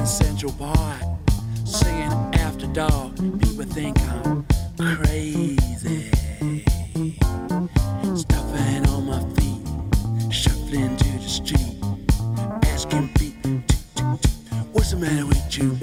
Central Park, singing after dark. People think I'm crazy. Stuffing on my feet, shuffling to the street, asking people, what's the matter with you,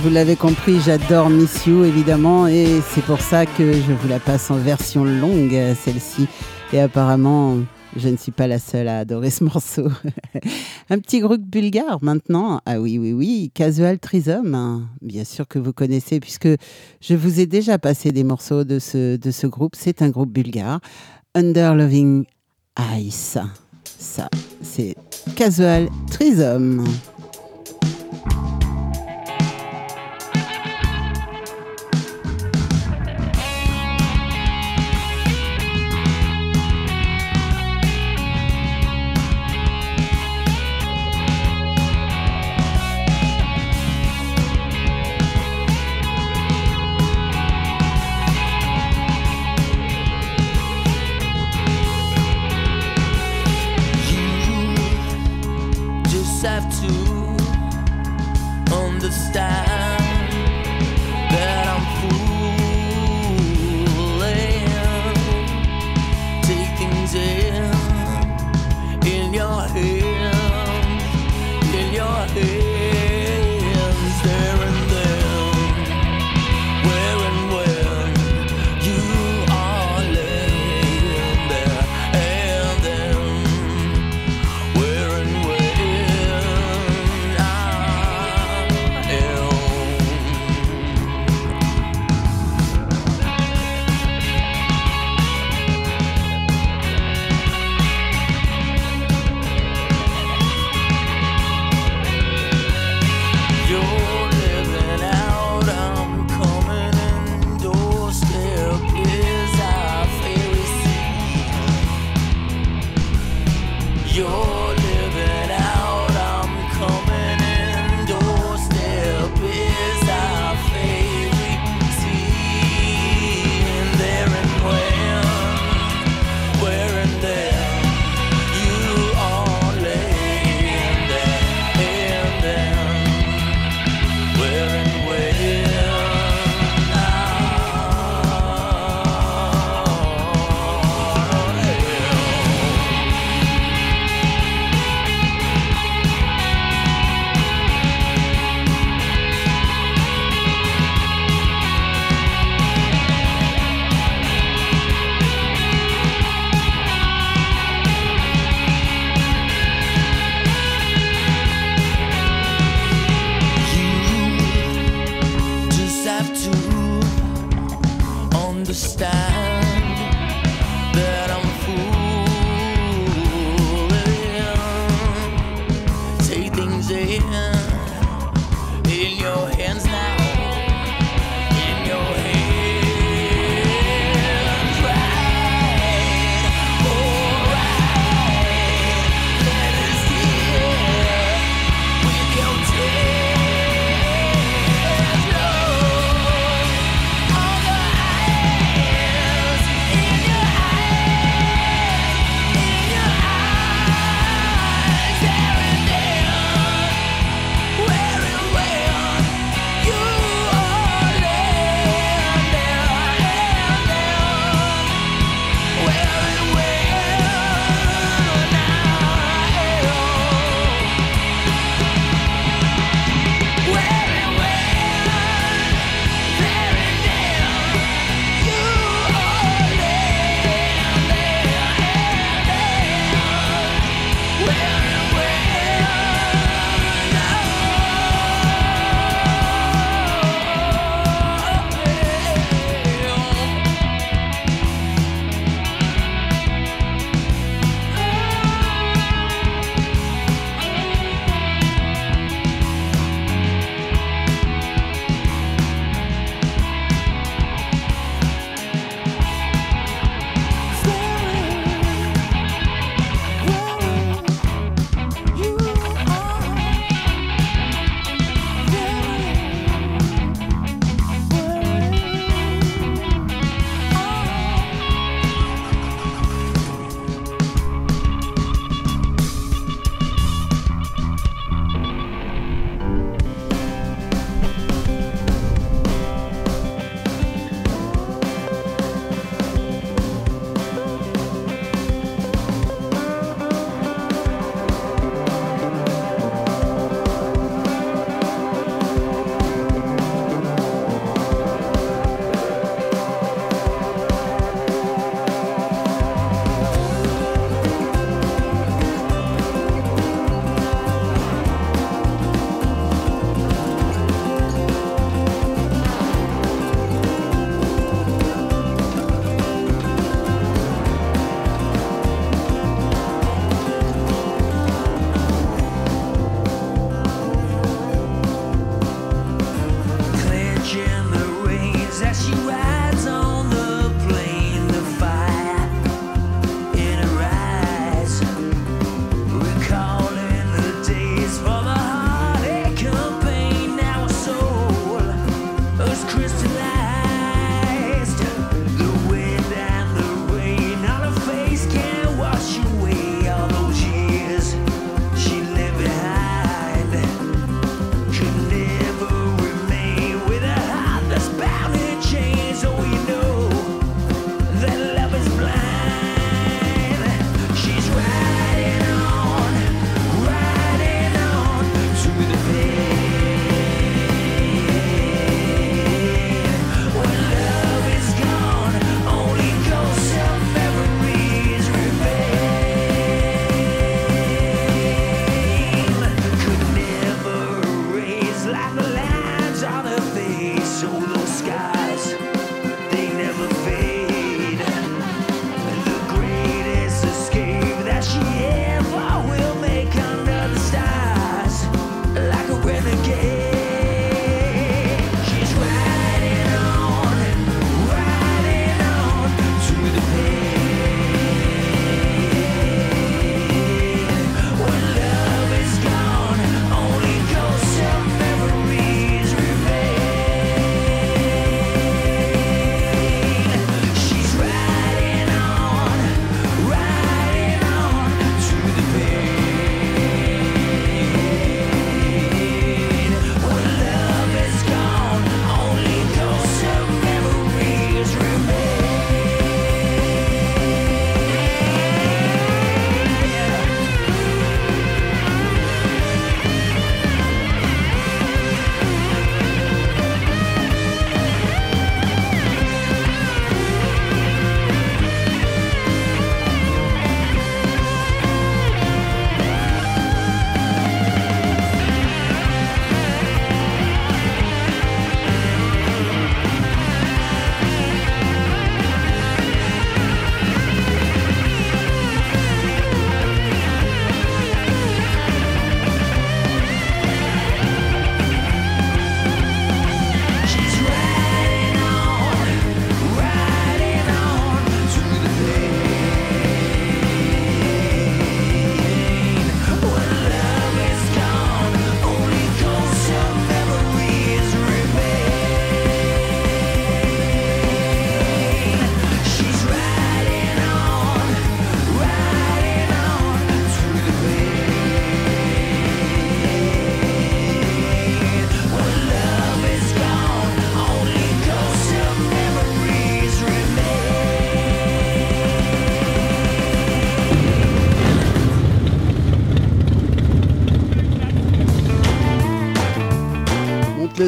Vous l'avez compris, j'adore Miss You évidemment et c'est pour ça que je vous la passe en version longue celle-ci et apparemment je ne suis pas la seule à adorer ce morceau. Un petit groupe bulgare maintenant. Ah oui, oui, oui, Casual Trisome. hein. Bien sûr que vous connaissez puisque je vous ai déjà passé des morceaux de ce, de ce groupe. C'est un groupe bulgare. Under Loving Ice. Ça, c'est Casual Trisome.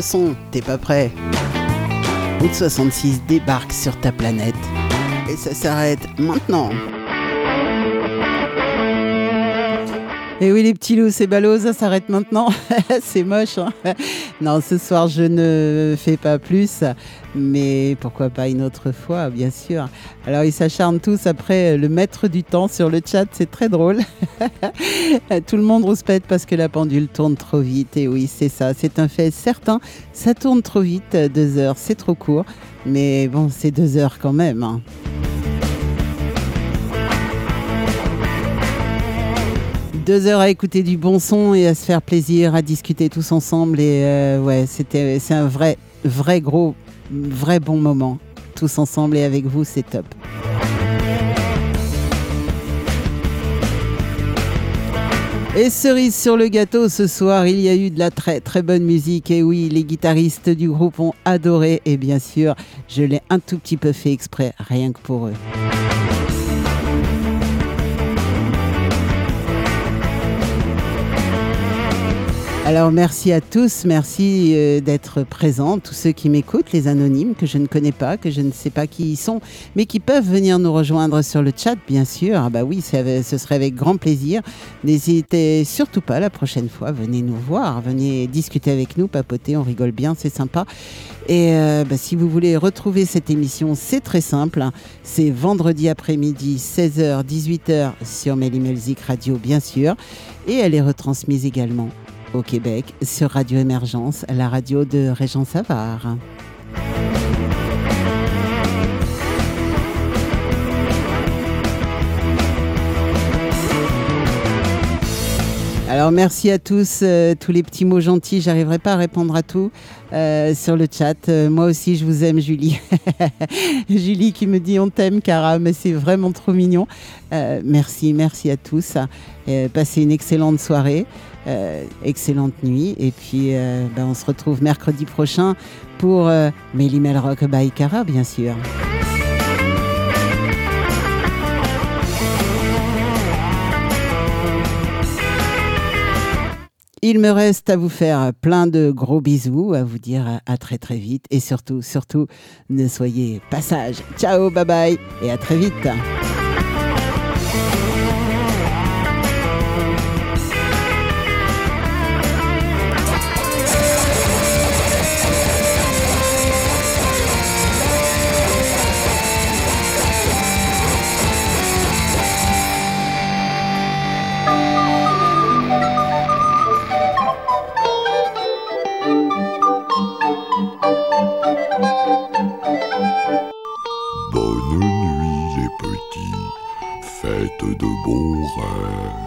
Son, t'es pas prêt Route 66 débarque sur ta planète. Et ça s'arrête maintenant. Et oui, les petits loups, c'est ballot, ça s'arrête maintenant. c'est moche. hein. Non, ce soir, je ne fais pas plus. Mais pourquoi pas une autre fois, bien sûr. Alors, ils s'acharnent tous après le maître du temps sur le chat. C'est très drôle. Tout le monde rouspète parce que la pendule tourne trop vite. Et oui, c'est ça. C'est un fait certain. Ça tourne trop vite. Deux heures, c'est trop court. Mais bon, c'est deux heures quand même. Deux heures à écouter du bon son et à se faire plaisir, à discuter tous ensemble. Et euh, ouais, c'était, c'est un vrai, vrai gros, vrai bon moment. Tous ensemble et avec vous, c'est top. Et cerise sur le gâteau, ce soir, il y a eu de la très très bonne musique. Et oui, les guitaristes du groupe ont adoré. Et bien sûr, je l'ai un tout petit peu fait exprès, rien que pour eux. Alors merci à tous, merci euh, d'être présents, tous ceux qui m'écoutent, les anonymes que je ne connais pas, que je ne sais pas qui ils sont, mais qui peuvent venir nous rejoindre sur le chat, bien sûr. Ah bah oui, ce serait avec grand plaisir. N'hésitez surtout pas la prochaine fois, venez nous voir, venez discuter avec nous, papoter, on rigole bien, c'est sympa. Et euh, bah, si vous voulez retrouver cette émission, c'est très simple. C'est vendredi après-midi, 16h, 18h sur Music Radio, bien sûr. Et elle est retransmise également au Québec sur Radio Émergence, la radio de Régent Savard. Alors merci à tous, euh, tous les petits mots gentils. J'arriverai pas à répondre à tout euh, sur le chat. Euh, moi aussi, je vous aime, Julie. Julie qui me dit on t'aime, Cara, mais c'est vraiment trop mignon. Merci, merci à tous. Passez une excellente soirée, euh, excellente nuit, et puis euh, ben, on se retrouve mercredi prochain pour euh, Melly Mel Rock by Cara, bien sûr. Il me reste à vous faire plein de gros bisous, à vous dire à- à très très vite et surtout, surtout, ne soyez pas sages. Ciao, bye bye et à très vite. Faites de bons rêves.